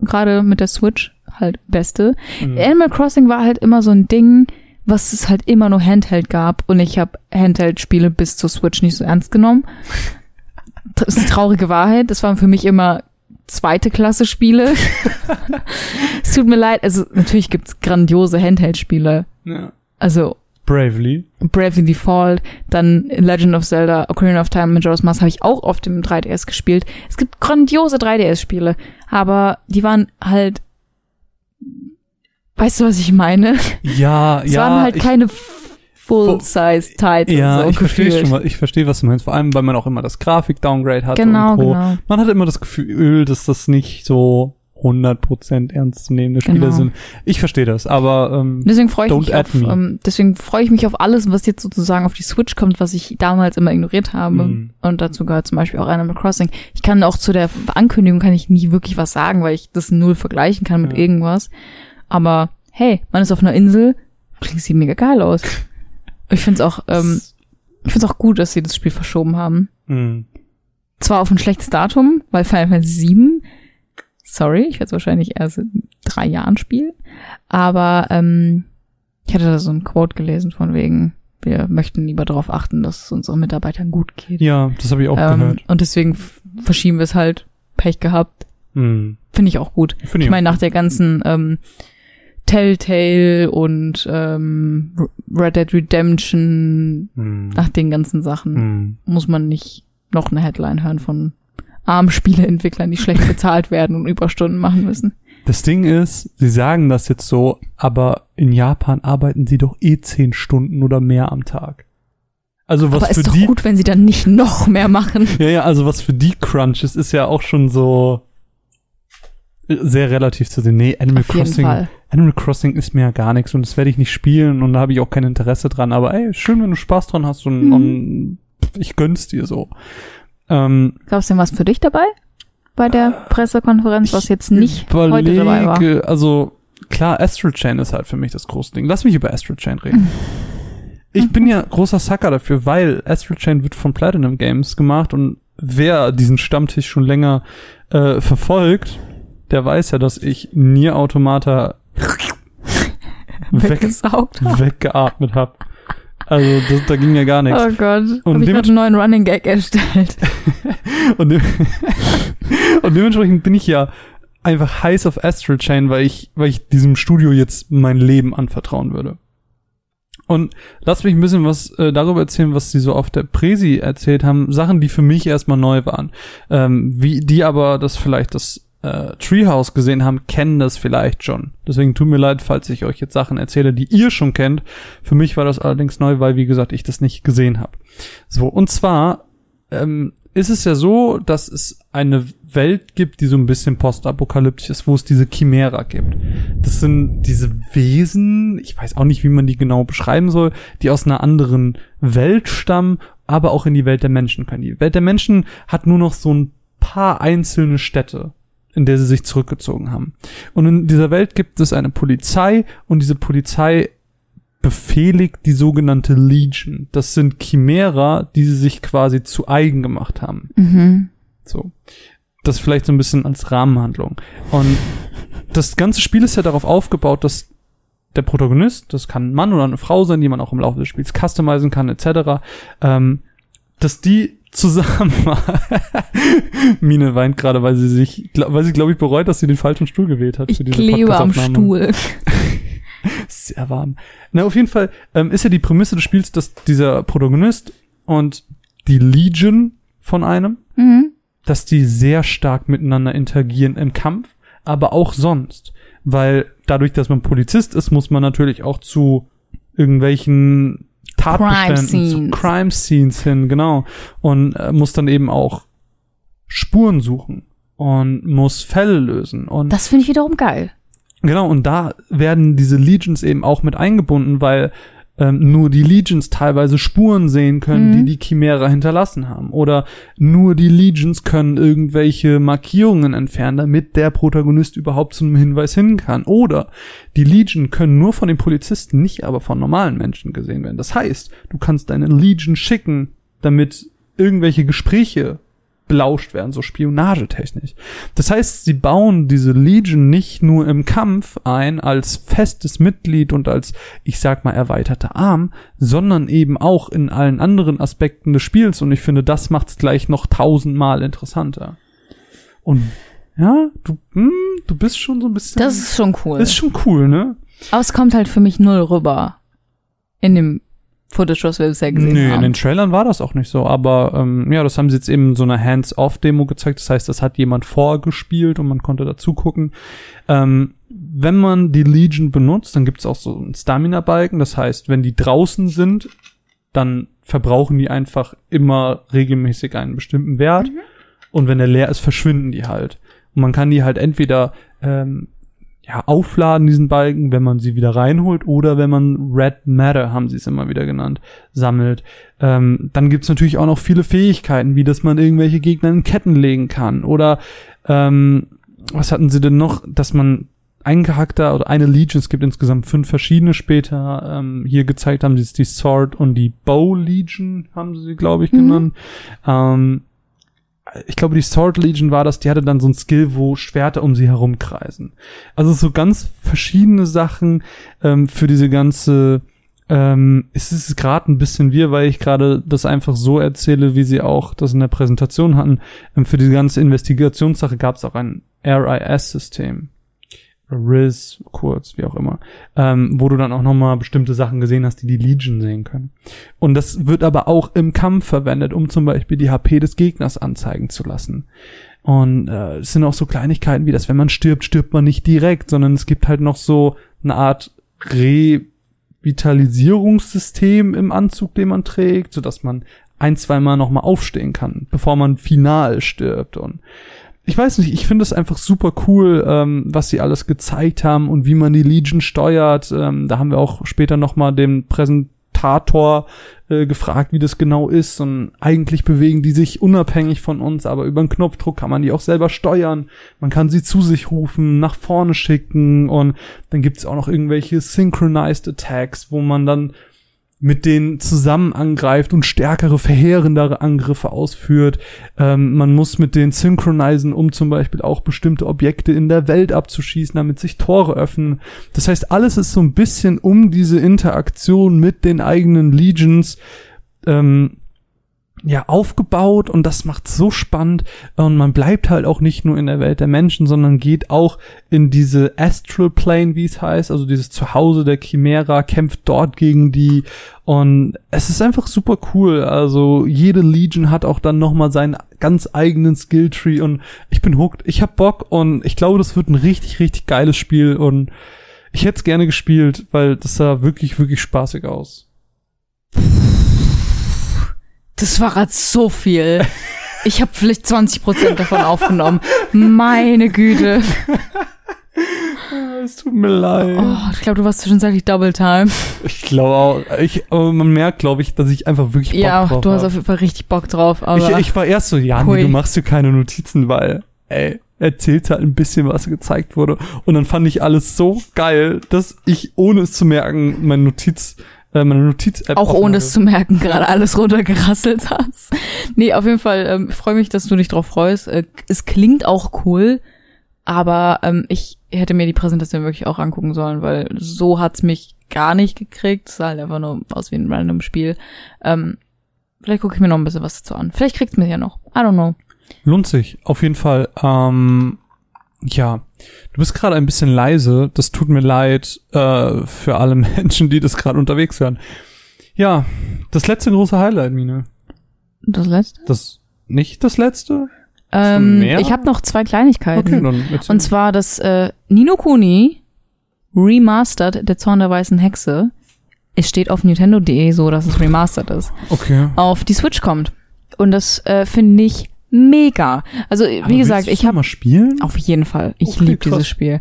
Gerade mit der Switch halt beste. Mhm. Animal Crossing war halt immer so ein Ding, was es halt immer nur Handheld gab und ich habe Handheld-Spiele bis zur Switch nicht so ernst genommen. Das ist die traurige Wahrheit. Das waren für mich immer zweite Klasse Spiele. es tut mir leid. Also natürlich gibt's grandiose Handheld-Spiele. Ja. Also Bravely. Bravely Default, dann Legend of Zelda, Ocarina of Time, Majora's Mask habe ich auch auf dem 3DS gespielt. Es gibt grandiose 3DS-Spiele, aber die waren halt, weißt du, was ich meine? Ja, Es ja. waren halt ich, keine Full-Size-Titles. ja, so ich verstehe schon, was- ich verstehe, was du meinst. Vor allem, weil man auch immer das Grafik-Downgrade hat Genau, und Co. genau. Man hat immer das Gefühl, dass das nicht so 100% ernstzunehmende Spiele Genau. sind. Ich verstehe das, aber ähm, Deswegen freue ich mich auf, ähm, deswegen freue ich mich auf alles, was jetzt sozusagen auf die Switch kommt, was ich damals immer ignoriert habe. Mhm. Und dazu gehört zum Beispiel auch Animal Crossing. Ich kann auch zu der Ankündigung kann ich nie wirklich was sagen, weil ich das null vergleichen kann mit Ja. irgendwas. Aber hey, man ist auf einer Insel, klingt sie mega geil aus. Ich find's auch, ähm, ich find's auch gut, dass sie das Spiel verschoben haben. mh. Zwar auf ein schlechtes Datum, weil Final Fantasy 7, sorry, ich werde es wahrscheinlich erst in drei Jahren spielen, aber ähm, ich hatte da so ein Quote gelesen von wegen, wir möchten lieber darauf achten, dass es unseren Mitarbeitern gut geht. ja, das habe ich auch ähm, gehört. und deswegen verschieben wir es halt. Pech gehabt. Hm. Finde ich auch gut. Finde Ich meine, nach der ganzen ähm, Telltale und ähm, Red Dead Redemption, hm. nach den ganzen Sachen, Hm. muss man nicht noch eine Headline hören von armen Spieleentwicklern, die schlecht bezahlt werden und Überstunden machen müssen. Das Ding ist, sie sagen das jetzt so, aber in Japan arbeiten sie doch eh zehn Stunden oder mehr am Tag. Also was Aber für ist doch die, gut, wenn sie dann nicht noch mehr machen. ja, ja, also was für die Crunch ist, ist ja auch schon so sehr relativ zu sehen. Nee, Animal Auf Crossing. Animal Crossing ist mir ja gar nichts und das werde ich nicht spielen und da habe ich auch kein Interesse dran. Aber ey, schön, wenn du Spaß dran hast und, Mhm. und ich gönn's dir so. Ähm, Gab es denn was für dich dabei? Bei der Pressekonferenz, was jetzt nicht heute dabei war? überlege, Also klar, Astral Chain ist halt für mich das große Ding. Lass mich über Astral Chain reden. Ich bin ja großer Sucker dafür, weil Astral Chain wird von Platinum Games gemacht und wer diesen Stammtisch schon länger äh, verfolgt, der weiß ja, dass ich Nier Automata weg, weggeatmet habe. Also das, da ging ja gar nichts. Oh Gott. Und Hab ich gerade einen neuen Running Gag erstellt. Und, de und dementsprechend bin ich ja einfach heiß auf Astral Chain, weil ich, weil ich diesem Studio jetzt mein Leben anvertrauen würde. Und lass mich ein bisschen was äh, darüber erzählen, was sie so auf der Presi erzählt haben. Sachen, die für mich erstmal neu waren. Ähm, wie die aber das vielleicht das äh, Treehouse gesehen haben, kennen das vielleicht schon. Deswegen tut mir leid, falls ich euch jetzt Sachen erzähle, die ihr schon kennt. Für mich war das allerdings neu, weil, wie gesagt, ich das nicht gesehen habe. So, und zwar ähm, ist es ja so, dass es eine Welt gibt, die so ein bisschen postapokalyptisch ist, wo es diese Chimera gibt. Das sind diese Wesen, ich weiß auch nicht, wie man die genau beschreiben soll, die aus einer anderen Welt stammen, aber auch in die Welt der Menschen können. Die Welt der Menschen hat nur noch so ein paar einzelne Städte, in der sie sich zurückgezogen haben. Und in dieser Welt gibt es eine Polizei und diese Polizei befehligt die sogenannte Legion. Das sind Chimera, die sie sich quasi zu eigen gemacht haben. Mhm. So. Das vielleicht so ein bisschen als Rahmenhandlung. Und das ganze Spiel ist ja darauf aufgebaut, dass der Protagonist, das kann ein Mann oder eine Frau sein, die man auch im Laufe des Spiels customizen kann, etc., ähm, dass die zusammen Mine weint gerade, weil sie sich, glaub, weil sie, glaube ich, bereut, dass sie den falschen Stuhl gewählt hat Ich für diese klebe am. Stuhl. Sehr warm. Na, auf jeden Fall ähm, ist ja die Prämisse des Spiels, dass dieser Protagonist und die Legion von einem, Mhm. dass die sehr stark miteinander interagieren im Kampf, aber auch sonst. Weil dadurch, dass man Polizist ist, muss man natürlich auch zu irgendwelchen Tatbeständen, Crime zu. Crime Scenes hin, genau. Und äh, muss dann eben auch Spuren suchen und muss Fälle lösen. Und Das finde ich wiederum geil. Genau, und da werden diese Legions eben auch mit eingebunden, weil ähm, nur die Legions teilweise Spuren sehen können, Mhm. die die Chimera hinterlassen haben. Oder nur die Legions können irgendwelche Markierungen entfernen, damit der Protagonist überhaupt zu einem Hinweis hin kann. Oder die Legion können nur von den Polizisten, nicht aber von normalen Menschen gesehen werden. Das heißt, du kannst deine Legion schicken, damit irgendwelche Gespräche belauscht werden, so spionagetechnisch. Das heißt, sie bauen diese Legion nicht nur im Kampf ein als festes Mitglied und als, ich sag mal, erweiterter Arm, sondern eben auch in allen anderen Aspekten des Spiels. Und ich finde, das macht es gleich noch tausendmal interessanter. Und ja, du, hm, du bist schon so ein bisschen. Das ist schon cool. ist schon cool, ne? Aber es kommt halt für mich null rüber. In dem Footage, was wir bisher gesehen Nee, in haben. den Trailern war das auch nicht so, aber ähm, ja, das haben sie jetzt eben in so einer Hands-off-Demo gezeigt. Das heißt, das hat jemand vorgespielt und man konnte dazu gucken. Ähm, wenn man die Legion benutzt, dann gibt es auch so einen Stamina-Balken. Das heißt, wenn die draußen sind, dann verbrauchen die einfach immer regelmäßig einen bestimmten Wert. Und wenn der leer ist, verschwinden die halt. Und man kann die halt entweder ähm, ja, aufladen, diesen Balken, wenn man sie wieder reinholt oder wenn man Red Matter, haben sie es immer wieder genannt, sammelt. Ähm, dann gibt's natürlich auch noch viele Fähigkeiten, wie dass man irgendwelche Gegner in Ketten legen kann. Oder ähm, was hatten sie denn noch, dass man ein Charakter oder eine Legion, es gibt insgesamt fünf verschiedene später, ähm, hier gezeigt haben sie es die Sword und die Bow Legion, haben sie, glaube ich, Mhm. genannt. Ähm, ich glaube, die Sword Legion war das, die hatte dann so ein Skill, wo Schwerter um sie herumkreisen. Also so ganz verschiedene Sachen ähm, für diese ganze ähm, es ist gerade ein bisschen wir, weil ich gerade das einfach so erzähle, wie sie auch das in der Präsentation hatten. Ähm, für diese ganze Investigationssache gab es auch ein RIS-System. RIS, kurz, wie auch immer, ähm, wo du dann auch nochmal bestimmte Sachen gesehen hast, die die Legion sehen können. Und das wird aber auch im Kampf verwendet, um zum Beispiel die HP des Gegners anzeigen zu lassen. Und äh, es sind auch so Kleinigkeiten wie das, wenn man stirbt, stirbt man nicht direkt, sondern es gibt halt noch so eine Art Revitalisierungssystem im Anzug, den man trägt, sodass man ein, zweimal nochmal aufstehen kann, bevor man final stirbt. Und ich weiß nicht, ich finde es einfach super cool, ähm, was sie alles gezeigt haben und wie man die Legion steuert. Ähm, da haben wir auch später nochmal den Präsentator äh, gefragt, wie das genau ist. Und eigentlich bewegen die sich unabhängig von uns, aber über einen Knopfdruck kann man die auch selber steuern. Man kann sie zu sich rufen, nach vorne schicken und dann gibt's auch noch irgendwelche Synchronized Attacks, wo man dann mit denen zusammen angreift und stärkere, verheerendere Angriffe ausführt. Ähm, man muss mit denen synchronisieren, um zum Beispiel auch bestimmte Objekte in der Welt abzuschießen, damit sich Tore öffnen. Das heißt, alles ist so ein bisschen um diese Interaktion mit den eigenen Legions ähm, ja aufgebaut und das macht so spannend und man bleibt halt auch nicht nur in der Welt der Menschen, sondern geht auch in diese Astral Plane, wie es heißt, also dieses Zuhause der Chimera, kämpft dort gegen die und es ist einfach super cool. Also jede Legion hat auch dann noch mal seinen ganz eigenen Skilltree und ich bin hooked. Ich hab Bock und ich glaube, das wird ein richtig richtig geiles Spiel und ich hätte es gerne gespielt, weil das sah wirklich wirklich spaßig aus. Das war grad so viel. Ich habe vielleicht 20 Prozent davon aufgenommen. Meine Güte. Es tut mir leid. Oh, ich glaube, du warst zwischenzeitlich Double Time. Ich glaube auch. Ich, aber man merkt, glaube ich, dass ich einfach wirklich Bock ja, drauf du hast auf jeden Fall richtig Bock drauf. Aber ich, ich war erst so, ja, nee, du machst dir keine Notizen, weil, ey, erzählt halt ein bisschen, was gezeigt wurde. Und dann fand ich alles so geil, dass ich, ohne es zu merken, meine Notiz, äh, meine Notiz-App auch ohne es zu merken, gerade alles runtergerasselt hast. Nee, auf jeden Fall, ähm, ich freue mich, dass du dich drauf freust. Äh, es klingt auch cool, aber ähm, ich hätte mir die Präsentation wirklich auch angucken sollen, weil so hat's mich gar nicht gekriegt. Es sah halt einfach nur aus wie ein random Spiel. Ähm, vielleicht gucke ich mir noch ein bisschen was dazu an. Vielleicht kriegt's mir ja noch. I don't know. Lohnt sich, auf jeden Fall. Ähm, ja, du bist gerade ein bisschen leise. Das tut mir leid äh, für alle Menschen, die das gerade unterwegs hören. Ja, das letzte große Highlight, Mine. Das letzte? Das nicht das letzte? Ähm, mehr? ich habe noch zwei Kleinigkeiten. Okay, dann erzähl. Und zwar das äh, Nino Kuni Remastered der Zorn der weißen Hexe. Es steht auf Nintendo.de so, dass es remastered ist. okay. Auf die Switch kommt. Und das äh, finde ich mega. Also wie Aber gesagt, willst ich habe mal spielen. auf jeden Fall. Ich Okay, liebe dieses Spiel.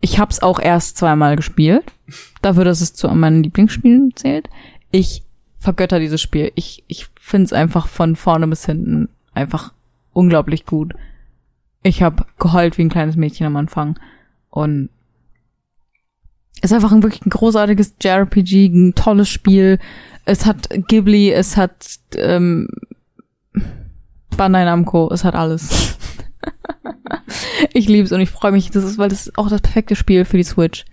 Ich habe es auch erst zweimal gespielt. Dafür, dass es zu meinen Lieblingsspielen zählt. Ich vergötter dieses Spiel. Ich, ich finde es einfach von vorne bis hinten einfach unglaublich gut. Ich habe geheult wie ein kleines Mädchen am Anfang. Und es ist einfach ein wirklich ein großartiges JRPG, ein tolles Spiel. Es hat Ghibli, es hat ähm, Bandai Namco, es hat alles. ich lieb's und ich freue mich, das ist, weil das ist auch das perfekte Spiel für die Switch.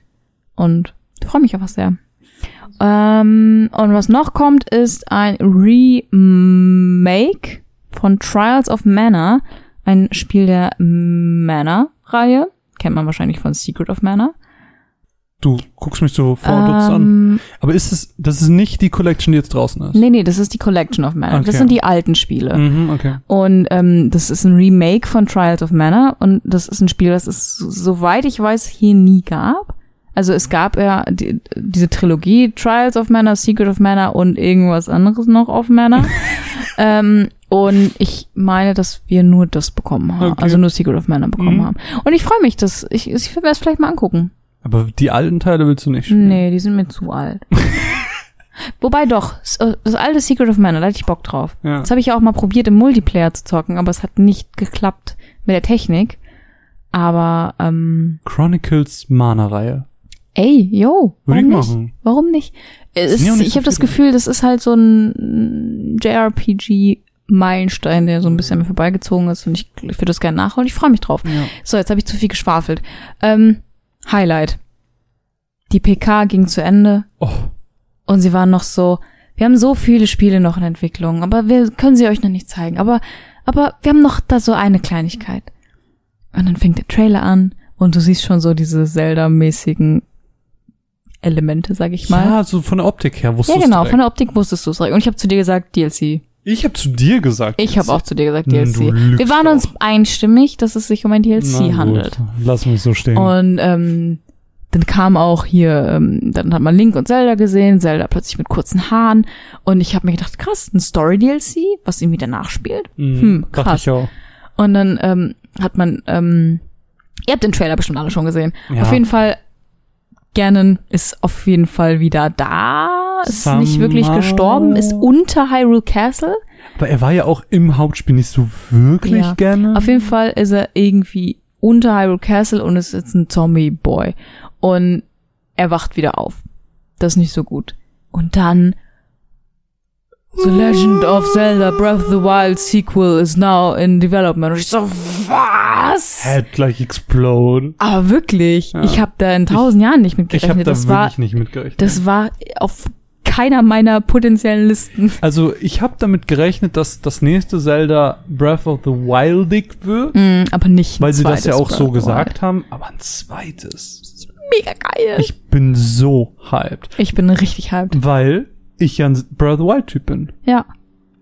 Und ich freue mich einfach sehr. Ähm, und was noch kommt, ist ein Remake von Trials of Mana, ein Spiel der Mana-Reihe. Kennt man wahrscheinlich von Secret of Mana. Du guckst mich so vordutzt an. Ähm, Aber ist es, das ist nicht die Collection, die jetzt draußen ist? nee, nee, das ist die Collection of Mana. Okay. Das sind die alten Spiele. Mhm, okay. Und ähm, das ist ein Remake von Trials of Mana und das ist ein Spiel, das es, soweit ich weiß, hier nie gab. Also es gab ja die, diese Trilogie Trials of Mana, Secret of Mana und irgendwas anderes noch auf Mana. ähm, und ich meine, dass wir nur das bekommen haben. Okay. Also nur Secret of Mana bekommen Mhm. haben. Und ich freue mich, dass ich, ich werde es vielleicht mal angucken. Aber die alten Teile willst du nicht spielen? Nee, die sind mir zu alt. Wobei doch, äh, das alte Secret of Mana, da hatte ich Bock drauf. Ja. Das habe ich ja auch mal probiert, im Multiplayer zu zocken, aber es hat nicht geklappt mit der Technik. Aber, ähm, Chronicles Mana-Reihe. ey, yo, Würde warum ich nicht? machen. Warum nicht? Es nicht ich so habe das. Gefühl, das ist halt so ein JRPG-Meilenstein, der so ein bisschen mir vorbeigezogen ist und ich, ich würde das gerne nachholen. Ich freue mich drauf. Ja. So, jetzt habe ich zu viel geschwafelt. Ähm, Highlight. Die PK ging zu Ende. Oh, Und sie waren noch so, wir haben so viele Spiele noch in Entwicklung, aber wir können sie euch noch nicht zeigen. Aber, aber wir haben noch da so eine Kleinigkeit. Und dann fängt der Trailer an und du siehst schon so diese Zelda-mäßigen Elemente, sag ich mal. ja, so von der Optik her Ja, wusstest genau, du von der Optik wusstest du es. Und ich habe zu dir gesagt, DLC. Ich habe zu dir gesagt. Ich habe auch zu dir gesagt, Hm, DLC. Wir waren uns auch. einstimmig, dass es sich um ein DLC Na gut, handelt. Lass mich so stehen. Und ähm, dann kam auch hier, ähm, dann hat man Link und Zelda gesehen, Zelda plötzlich mit kurzen Haaren. Und ich habe mir gedacht, krass, ein Story-DLC, was irgendwie danach spielt. Mhm, hm, dachte krass. ich auch. Und dann ähm, hat man, ähm, ihr habt den Trailer bestimmt alle schon gesehen. Ja. Auf jeden Fall, Ganon ist auf jeden Fall wieder da, ist nicht wirklich gestorben, ist unter Hyrule Castle. Aber er war ja auch im Hauptspiel nicht so wirklich Ja. gerne. Auf jeden Fall ist er irgendwie unter Hyrule Castle und ist jetzt ein Zombie-Boy. Und er wacht wieder auf. Das ist nicht so gut. Und dann The Legend of Zelda Breath of the Wild Sequel is now in development. Und ich so, was? Head gleich explode. Aber wirklich, Ja. ich habe da in tausend Jahren nicht Ich habe mitgerechnet. da Das wirklich war, nicht mitgerechnet. das war auf keiner meiner potenziellen Listen. also ich habe damit gerechnet, dass das nächste Zelda Breath of the Wildig wird, Mm, aber nicht. weil sie das ja auch so gesagt haben, aber ein zweites. Wild. Mega geil. Ich, Ich bin so hyped, bin richtig hyped. weil ich ja ein Breath of the Wild Typ bin. Ja.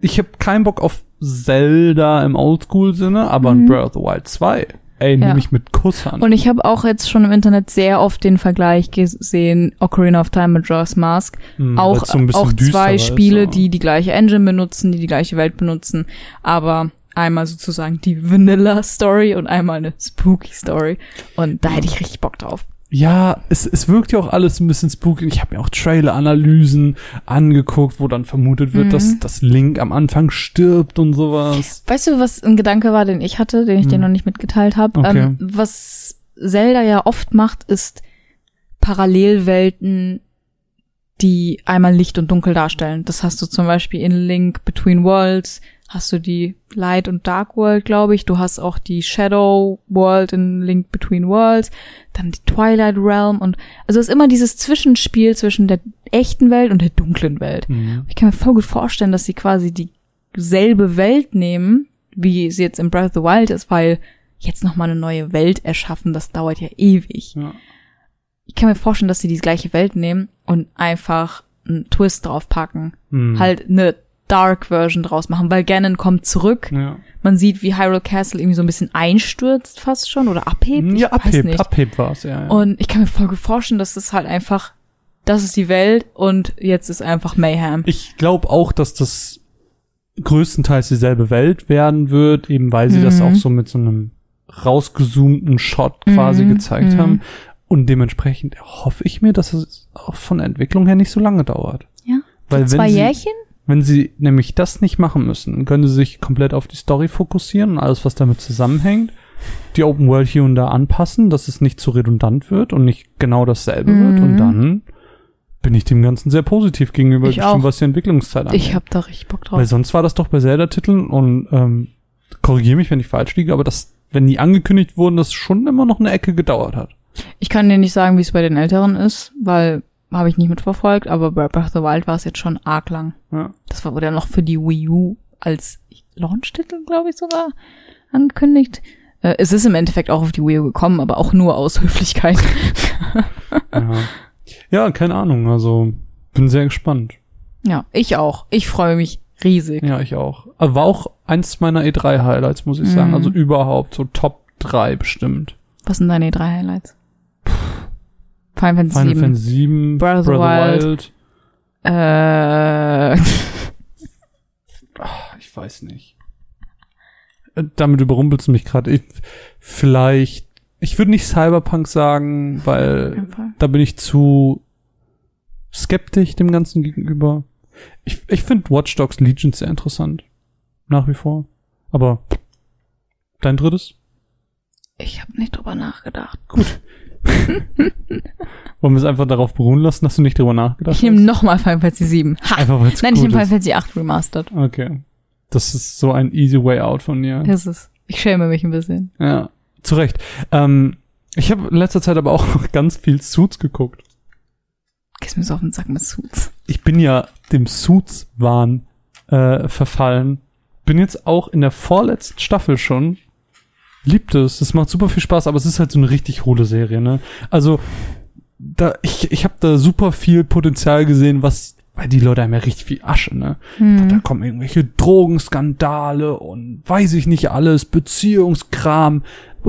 Ich habe keinen Bock auf Zelda im Oldschool-Sinne, aber ein Breath of the Wild 2. Ey, Mhm. Ja. nehme ich mit Kuss an. Und ich habe auch jetzt schon im Internet sehr oft den Vergleich gesehen, Ocarina of Time mit Jaws Mask. Hm, auch so auch zwei ist, Spiele, so. die die gleiche Engine benutzen, die die gleiche Welt benutzen, aber einmal sozusagen die Vanilla Story und einmal eine Spooky Story. Und da hätte ich richtig Bock drauf. Ja, es, es wirkt ja auch alles ein bisschen spooky. Ich habe mir auch Trailer-Analysen angeguckt, wo dann vermutet wird, Mhm. dass das Link am Anfang stirbt und sowas. Weißt du, was ein Gedanke war, den ich hatte, den ich dir Hm. noch nicht mitgeteilt habe? Okay. Ähm, was Zelda ja oft macht, ist Parallelwelten, die einmal Licht und Dunkel darstellen. Das hast du zum Beispiel in Link Between Worlds, hast du die Light und Dark World, glaube ich. Du hast auch die Shadow World in Link Between Worlds, dann die Twilight Realm und also es ist immer dieses Zwischenspiel zwischen der echten Welt und der dunklen Welt. Mhm. Ich kann mir voll gut vorstellen, dass sie quasi dieselbe Welt nehmen, wie sie jetzt in Breath of the Wild ist, weil jetzt noch mal eine neue Welt erschaffen, das dauert ja ewig. Ja. Ich kann mir vorstellen, dass sie die gleiche Welt nehmen und einfach einen Twist draufpacken. Mhm. Halt eine Dark Version draus machen, weil Ganon kommt zurück. Ja, Man sieht, wie Hyrule Castle irgendwie so ein bisschen einstürzt fast schon oder abhebt. Ich ja weiß abhebt, nicht. abhebt war's ja. ja. Und ich kann mir voll vorstellen, dass das halt einfach, das ist die Welt und jetzt ist einfach Mayhem. ich glaube auch, dass das größtenteils dieselbe Welt werden wird, eben weil sie das Mhm. auch so mit so einem rausgezoomten Shot quasi Mhm, gezeigt mhm. haben. Und dementsprechend hoffe ich mir, dass es auch von der Entwicklung her nicht so lange dauert. Ja. Weil Zwei wenn sie, Jährchen? Wenn sie nämlich das nicht machen müssen, können sie sich komplett auf die Story fokussieren und alles, was damit zusammenhängt, die Open World hier und da anpassen, dass es nicht zu redundant wird und nicht genau dasselbe wird. Und Mhm. dann bin ich dem Ganzen sehr positiv gegenüber Ich gestimmt, auch. was die Entwicklungszeit angeht. Ich hab da richtig Bock drauf. Weil sonst war das doch bei Zelda-Titeln und ähm, korrigiere mich, wenn ich falsch liege, aber das, wenn die angekündigt wurden, das schon immer noch eine Ecke gedauert hat. Ich kann dir nicht sagen, wie es bei den Älteren ist, weil habe ich nicht mitverfolgt, aber bei Breath of the Wild war es jetzt schon arg lang. Ja. Das war wurde ja noch für die Wii U als Launch-Titel, glaube ich, sogar angekündigt. Äh, es ist im Endeffekt auch auf die Wii U gekommen, aber auch nur aus Höflichkeit. Ja. ja, keine Ahnung, also bin sehr gespannt. ja, ich auch. Ich freue mich riesig. Ja, ich auch. Aber war auch eins meiner E3-Highlights, muss ich sagen. Mhm. Also überhaupt so Top 3 bestimmt. Was sind deine drei Highlights? Final Fantasy Final 7. Fantasy 7, Breath of the Wild. Äh, Ich weiß nicht. Äh, Damit überrumpelst du mich gerade. Ich- Vielleicht, ich würde nicht Cyberpunk sagen, weil da bin ich zu skeptisch dem Ganzen gegenüber. Ich, ich finde Watch Dogs Legion sehr interessant. Nach wie vor. Aber dein drittes? Ich habe nicht drüber nachgedacht. Wollen wir es einfach darauf beruhen lassen, dass du nicht drüber nachgedacht Ich nehme hast? nochmal Final Fantasy 7. Ha! Einfach weil es Nein, ich gut nehme Final ist. Fantasy 8 Remastered. Okay. Das ist so ein easy way out von dir. Ist es. Ich schäme mich ein bisschen. Ja, zu Recht. Ähm, ich habe in letzter Zeit aber auch noch ganz viel Suits geguckt. Gehst mir so auf den Sack mit Suits. Ich bin ja dem Suits-Wahn äh, verfallen. Bin jetzt auch in der vorletzten Staffel schon. Liebt es. Es macht super viel Spaß, aber es ist halt so eine richtig hohle Serie, ne? Also, da, ich, ich habe da super viel Potenzial gesehen, was, weil die Leute haben ja richtig viel Asche, ne? Da Hm. kommen irgendwelche Drogenskandale und weiß ich nicht alles, Beziehungskram,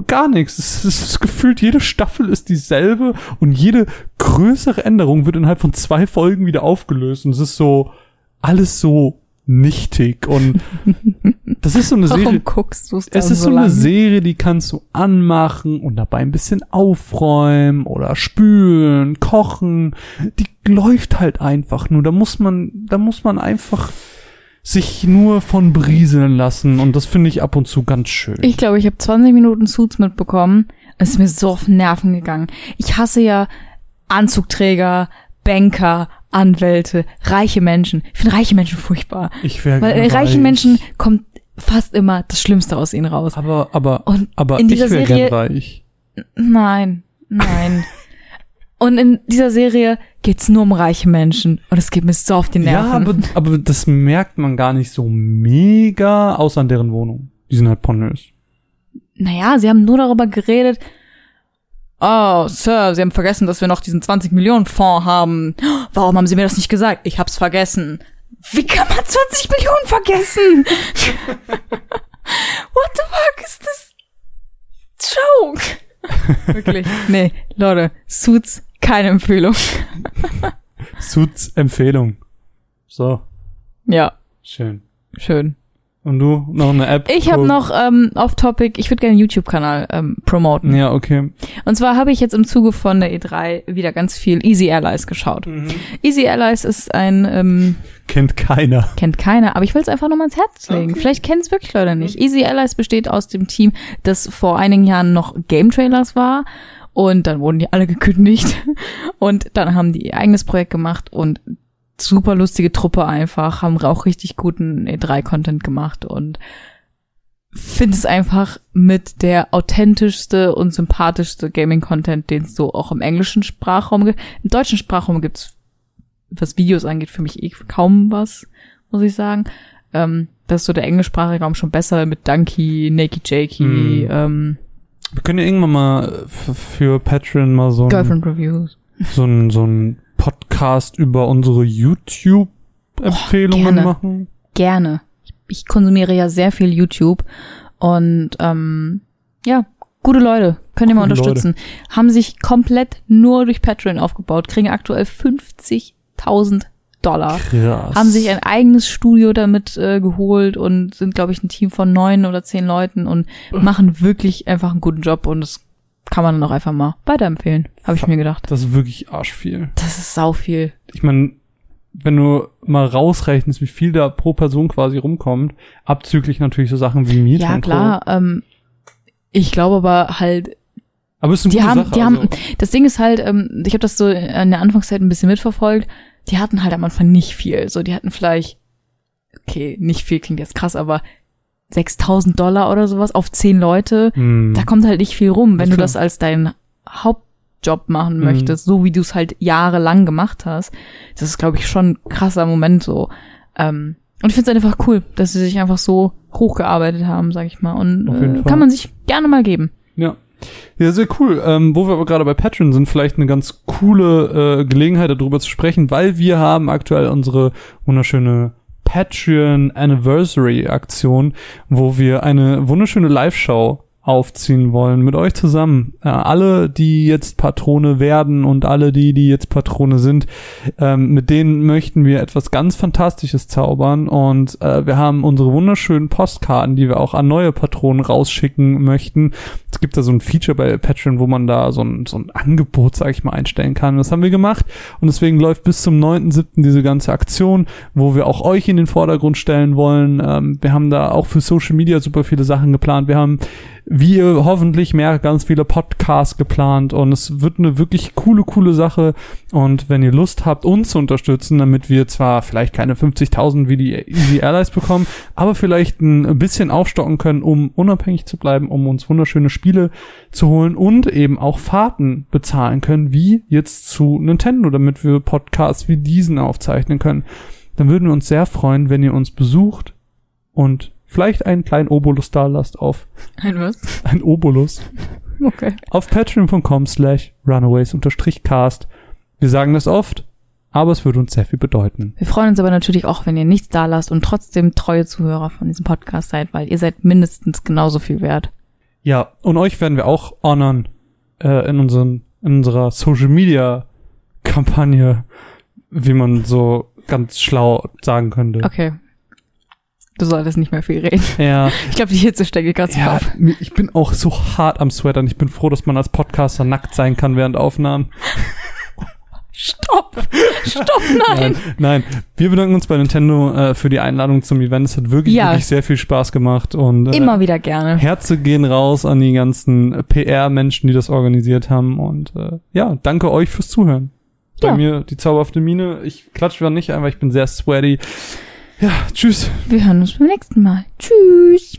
gar nichts. Es ist gefühlt, jede Staffel ist dieselbe und jede größere Änderung wird innerhalb von zwei Folgen wieder aufgelöst. Und es ist so, alles so nichtig. Und das ist so eine Serie. Warum guckst du es Es ist so so eine? Serie, die kannst du anmachen und dabei ein bisschen aufräumen oder spülen, kochen. Die läuft halt einfach nur. Da muss man, da muss man einfach sich nur von berieseln lassen und das finde ich ab und zu ganz schön. Ich glaube, ich habe 20 Minuten Suits mitbekommen. Es ist mir so auf den Nerven gegangen. Ich hasse ja Anzugträger, Banker, Anwälte, reiche Menschen. Ich finde reiche Menschen furchtbar. Ich wäre Weil in reichen Menschen kommt fast immer das Schlimmste aus ihnen raus. Aber, aber, Und aber in ich dieser wäre Serie- gern reich. Nein, nein. Und in dieser Serie geht's nur um reiche Menschen. Und es geht mir so auf die Ja, Nerven. aber, aber das merkt man gar nicht so mega, außer an deren Wohnung. Die sind halt pornös. naja, sie haben nur darüber geredet. Oh, Sir, Sie haben vergessen, dass wir noch diesen 20 Millionen Fonds haben. Warum haben Sie mir das nicht gesagt? Ich hab's vergessen. Wie kann man 20 Millionen vergessen? What the fuck ist das? Joke. Wirklich. Nee, Leute, Suits, keine Empfehlung. Suits Empfehlung. So, Ja, schön. schön. Und du, noch eine App? Ich habe noch ähm, off-topic, ich würde gerne einen YouTube-Kanal ähm, promoten. Ja, okay. Und zwar habe ich jetzt im Zuge von der E3 wieder ganz viel Easy Allies geschaut. Easy Allies ist ein, ähm, Kennt keiner. kennt keiner, aber ich will es einfach nochmal ins Herz legen. Vielleicht kennen es wirklich Leute nicht. Easy Allies besteht aus dem Team, das vor einigen Jahren noch Game Trailers war. Und dann wurden die alle gekündigt. Und dann haben die ihr eigenes Projekt gemacht und super lustige Truppe einfach, haben auch richtig guten E3-Content gemacht und finde es einfach mit der authentischste und sympathischste Gaming-Content, den es so auch im englischen Sprachraum gibt. Im deutschen Sprachraum gibt's, was Videos angeht, für mich eh kaum was, muss ich sagen. Ähm, das ist so der englischsprachige Raum schon besser mit Donkey, Nakey Jakey, Mm. ähm, Wir können ja irgendwann mal für Patreon mal so ein, Girlfriend Reviews. so ein, so ein Podcast über unsere YouTube-Empfehlungen Oh, machen. Gerne. Ich konsumiere ja sehr viel YouTube und ähm, ja, gute Leute, könnt ihr mal unterstützen. Haben sich komplett nur durch Patreon aufgebaut, kriegen aktuell 50.000 Dollar. Krass. Haben sich ein eigenes Studio damit äh, geholt und sind, glaube ich, ein Team von neun oder zehn Leuten und machen wirklich einfach einen guten Job und das kann man dann auch einfach mal weiterempfehlen, habe ich mir gedacht. Das ist wirklich arschviel. Das ist sau viel. Ich meine, wenn du mal rausrechnest, wie viel da pro Person quasi rumkommt, abzüglich natürlich so Sachen wie Miete Ja, klar. Ähm, ich glaube aber halt. Aber es ist eine die gute haben, Sache. die haben, also. das Ding ist halt, ähm, ich habe das so in der Anfangszeit ein bisschen mitverfolgt. Die hatten halt am Anfang nicht viel. So, die hatten vielleicht, okay, nicht viel klingt jetzt krass, aber 6000 Dollar oder sowas auf zehn Leute. Hm. Da kommt halt nicht viel rum, wenn du das als deinen Hauptjob machen Mhm. möchtest, so wie du es halt jahrelang gemacht hast. Das ist, glaube ich, schon ein krasser Moment so. Ähm, und ich finde es einfach cool, dass sie sich einfach so hochgearbeitet haben, sag ich mal. Und äh, kann man sich gerne mal geben. Ja. Ja, sehr cool. Ähm, wo wir aber gerade bei Patreon sind, vielleicht eine ganz coole äh, Gelegenheit, darüber zu sprechen, weil wir haben aktuell unsere wunderschöne Patreon Anniversary Aktion, wo wir eine wunderschöne Live-Show aufziehen wollen mit euch zusammen. Äh, alle, die jetzt Patrone werden und alle die, die jetzt Patrone sind, ähm, mit denen möchten wir etwas ganz Fantastisches zaubern und äh, wir haben unsere wunderschönen Postkarten, die wir auch an neue Patronen rausschicken möchten. Gibt da so ein Feature bei Patreon, wo man da so ein, so ein Angebot, sag ich mal, einstellen kann. Das haben wir gemacht und deswegen läuft bis zum 9.7. diese ganze Aktion, wo wir auch euch in den Vordergrund stellen wollen. Ähm, wir haben da auch für Social Media super viele Sachen geplant. Wir haben wie ihr hoffentlich merkt, ganz viele Podcasts geplant und es wird eine wirklich coole, coole Sache. Und wenn ihr Lust habt, uns zu unterstützen, damit wir zwar vielleicht keine 50.000 wie die Easy Allies bekommen, aber vielleicht ein bisschen aufstocken können, um unabhängig zu bleiben, um uns wunderschöne Spiele zu holen und eben auch Fahrten bezahlen können, wie jetzt zu Nintendo, damit wir Podcasts wie diesen aufzeichnen können, dann würden wir uns sehr freuen, wenn ihr uns besucht und vielleicht einen kleinen Obolus da lasst auf Ein was? ein Obolus Okay. auf patreon.com slash runaways-cast. Wir sagen das oft, aber es würde uns sehr viel bedeuten. Wir freuen uns aber natürlich auch, wenn ihr nichts da lasst und trotzdem treue Zuhörer von diesem Podcast seid, weil ihr seid mindestens genauso viel wert. Ja, und euch werden wir auch honern äh, in, unseren, in unserer Social Media Kampagne, wie man so ganz schlau sagen könnte. Okay. Du solltest nicht mehr viel reden. Ja, Ich glaube, die Hitze steckt gerade so ja, auf. ich bin auch so hart am Sweatern. Ich bin froh, dass man als Podcaster nackt sein kann während Aufnahmen. Stopp! Stopp, nein! Nein, wir bedanken uns bei Nintendo äh, für die Einladung zum Event. Es hat wirklich, Ja. wirklich sehr viel Spaß gemacht und äh, Immer wieder gerne. Herze gehen raus an die ganzen PR-Menschen, die das organisiert haben und äh, ja, danke euch fürs Zuhören. bei Ja. mir die zauberhafte Mine. Ich klatsche nicht ein, weil ich bin sehr sweaty. Ja, tschüss. Wir hören uns beim nächsten Mal. Tschüss.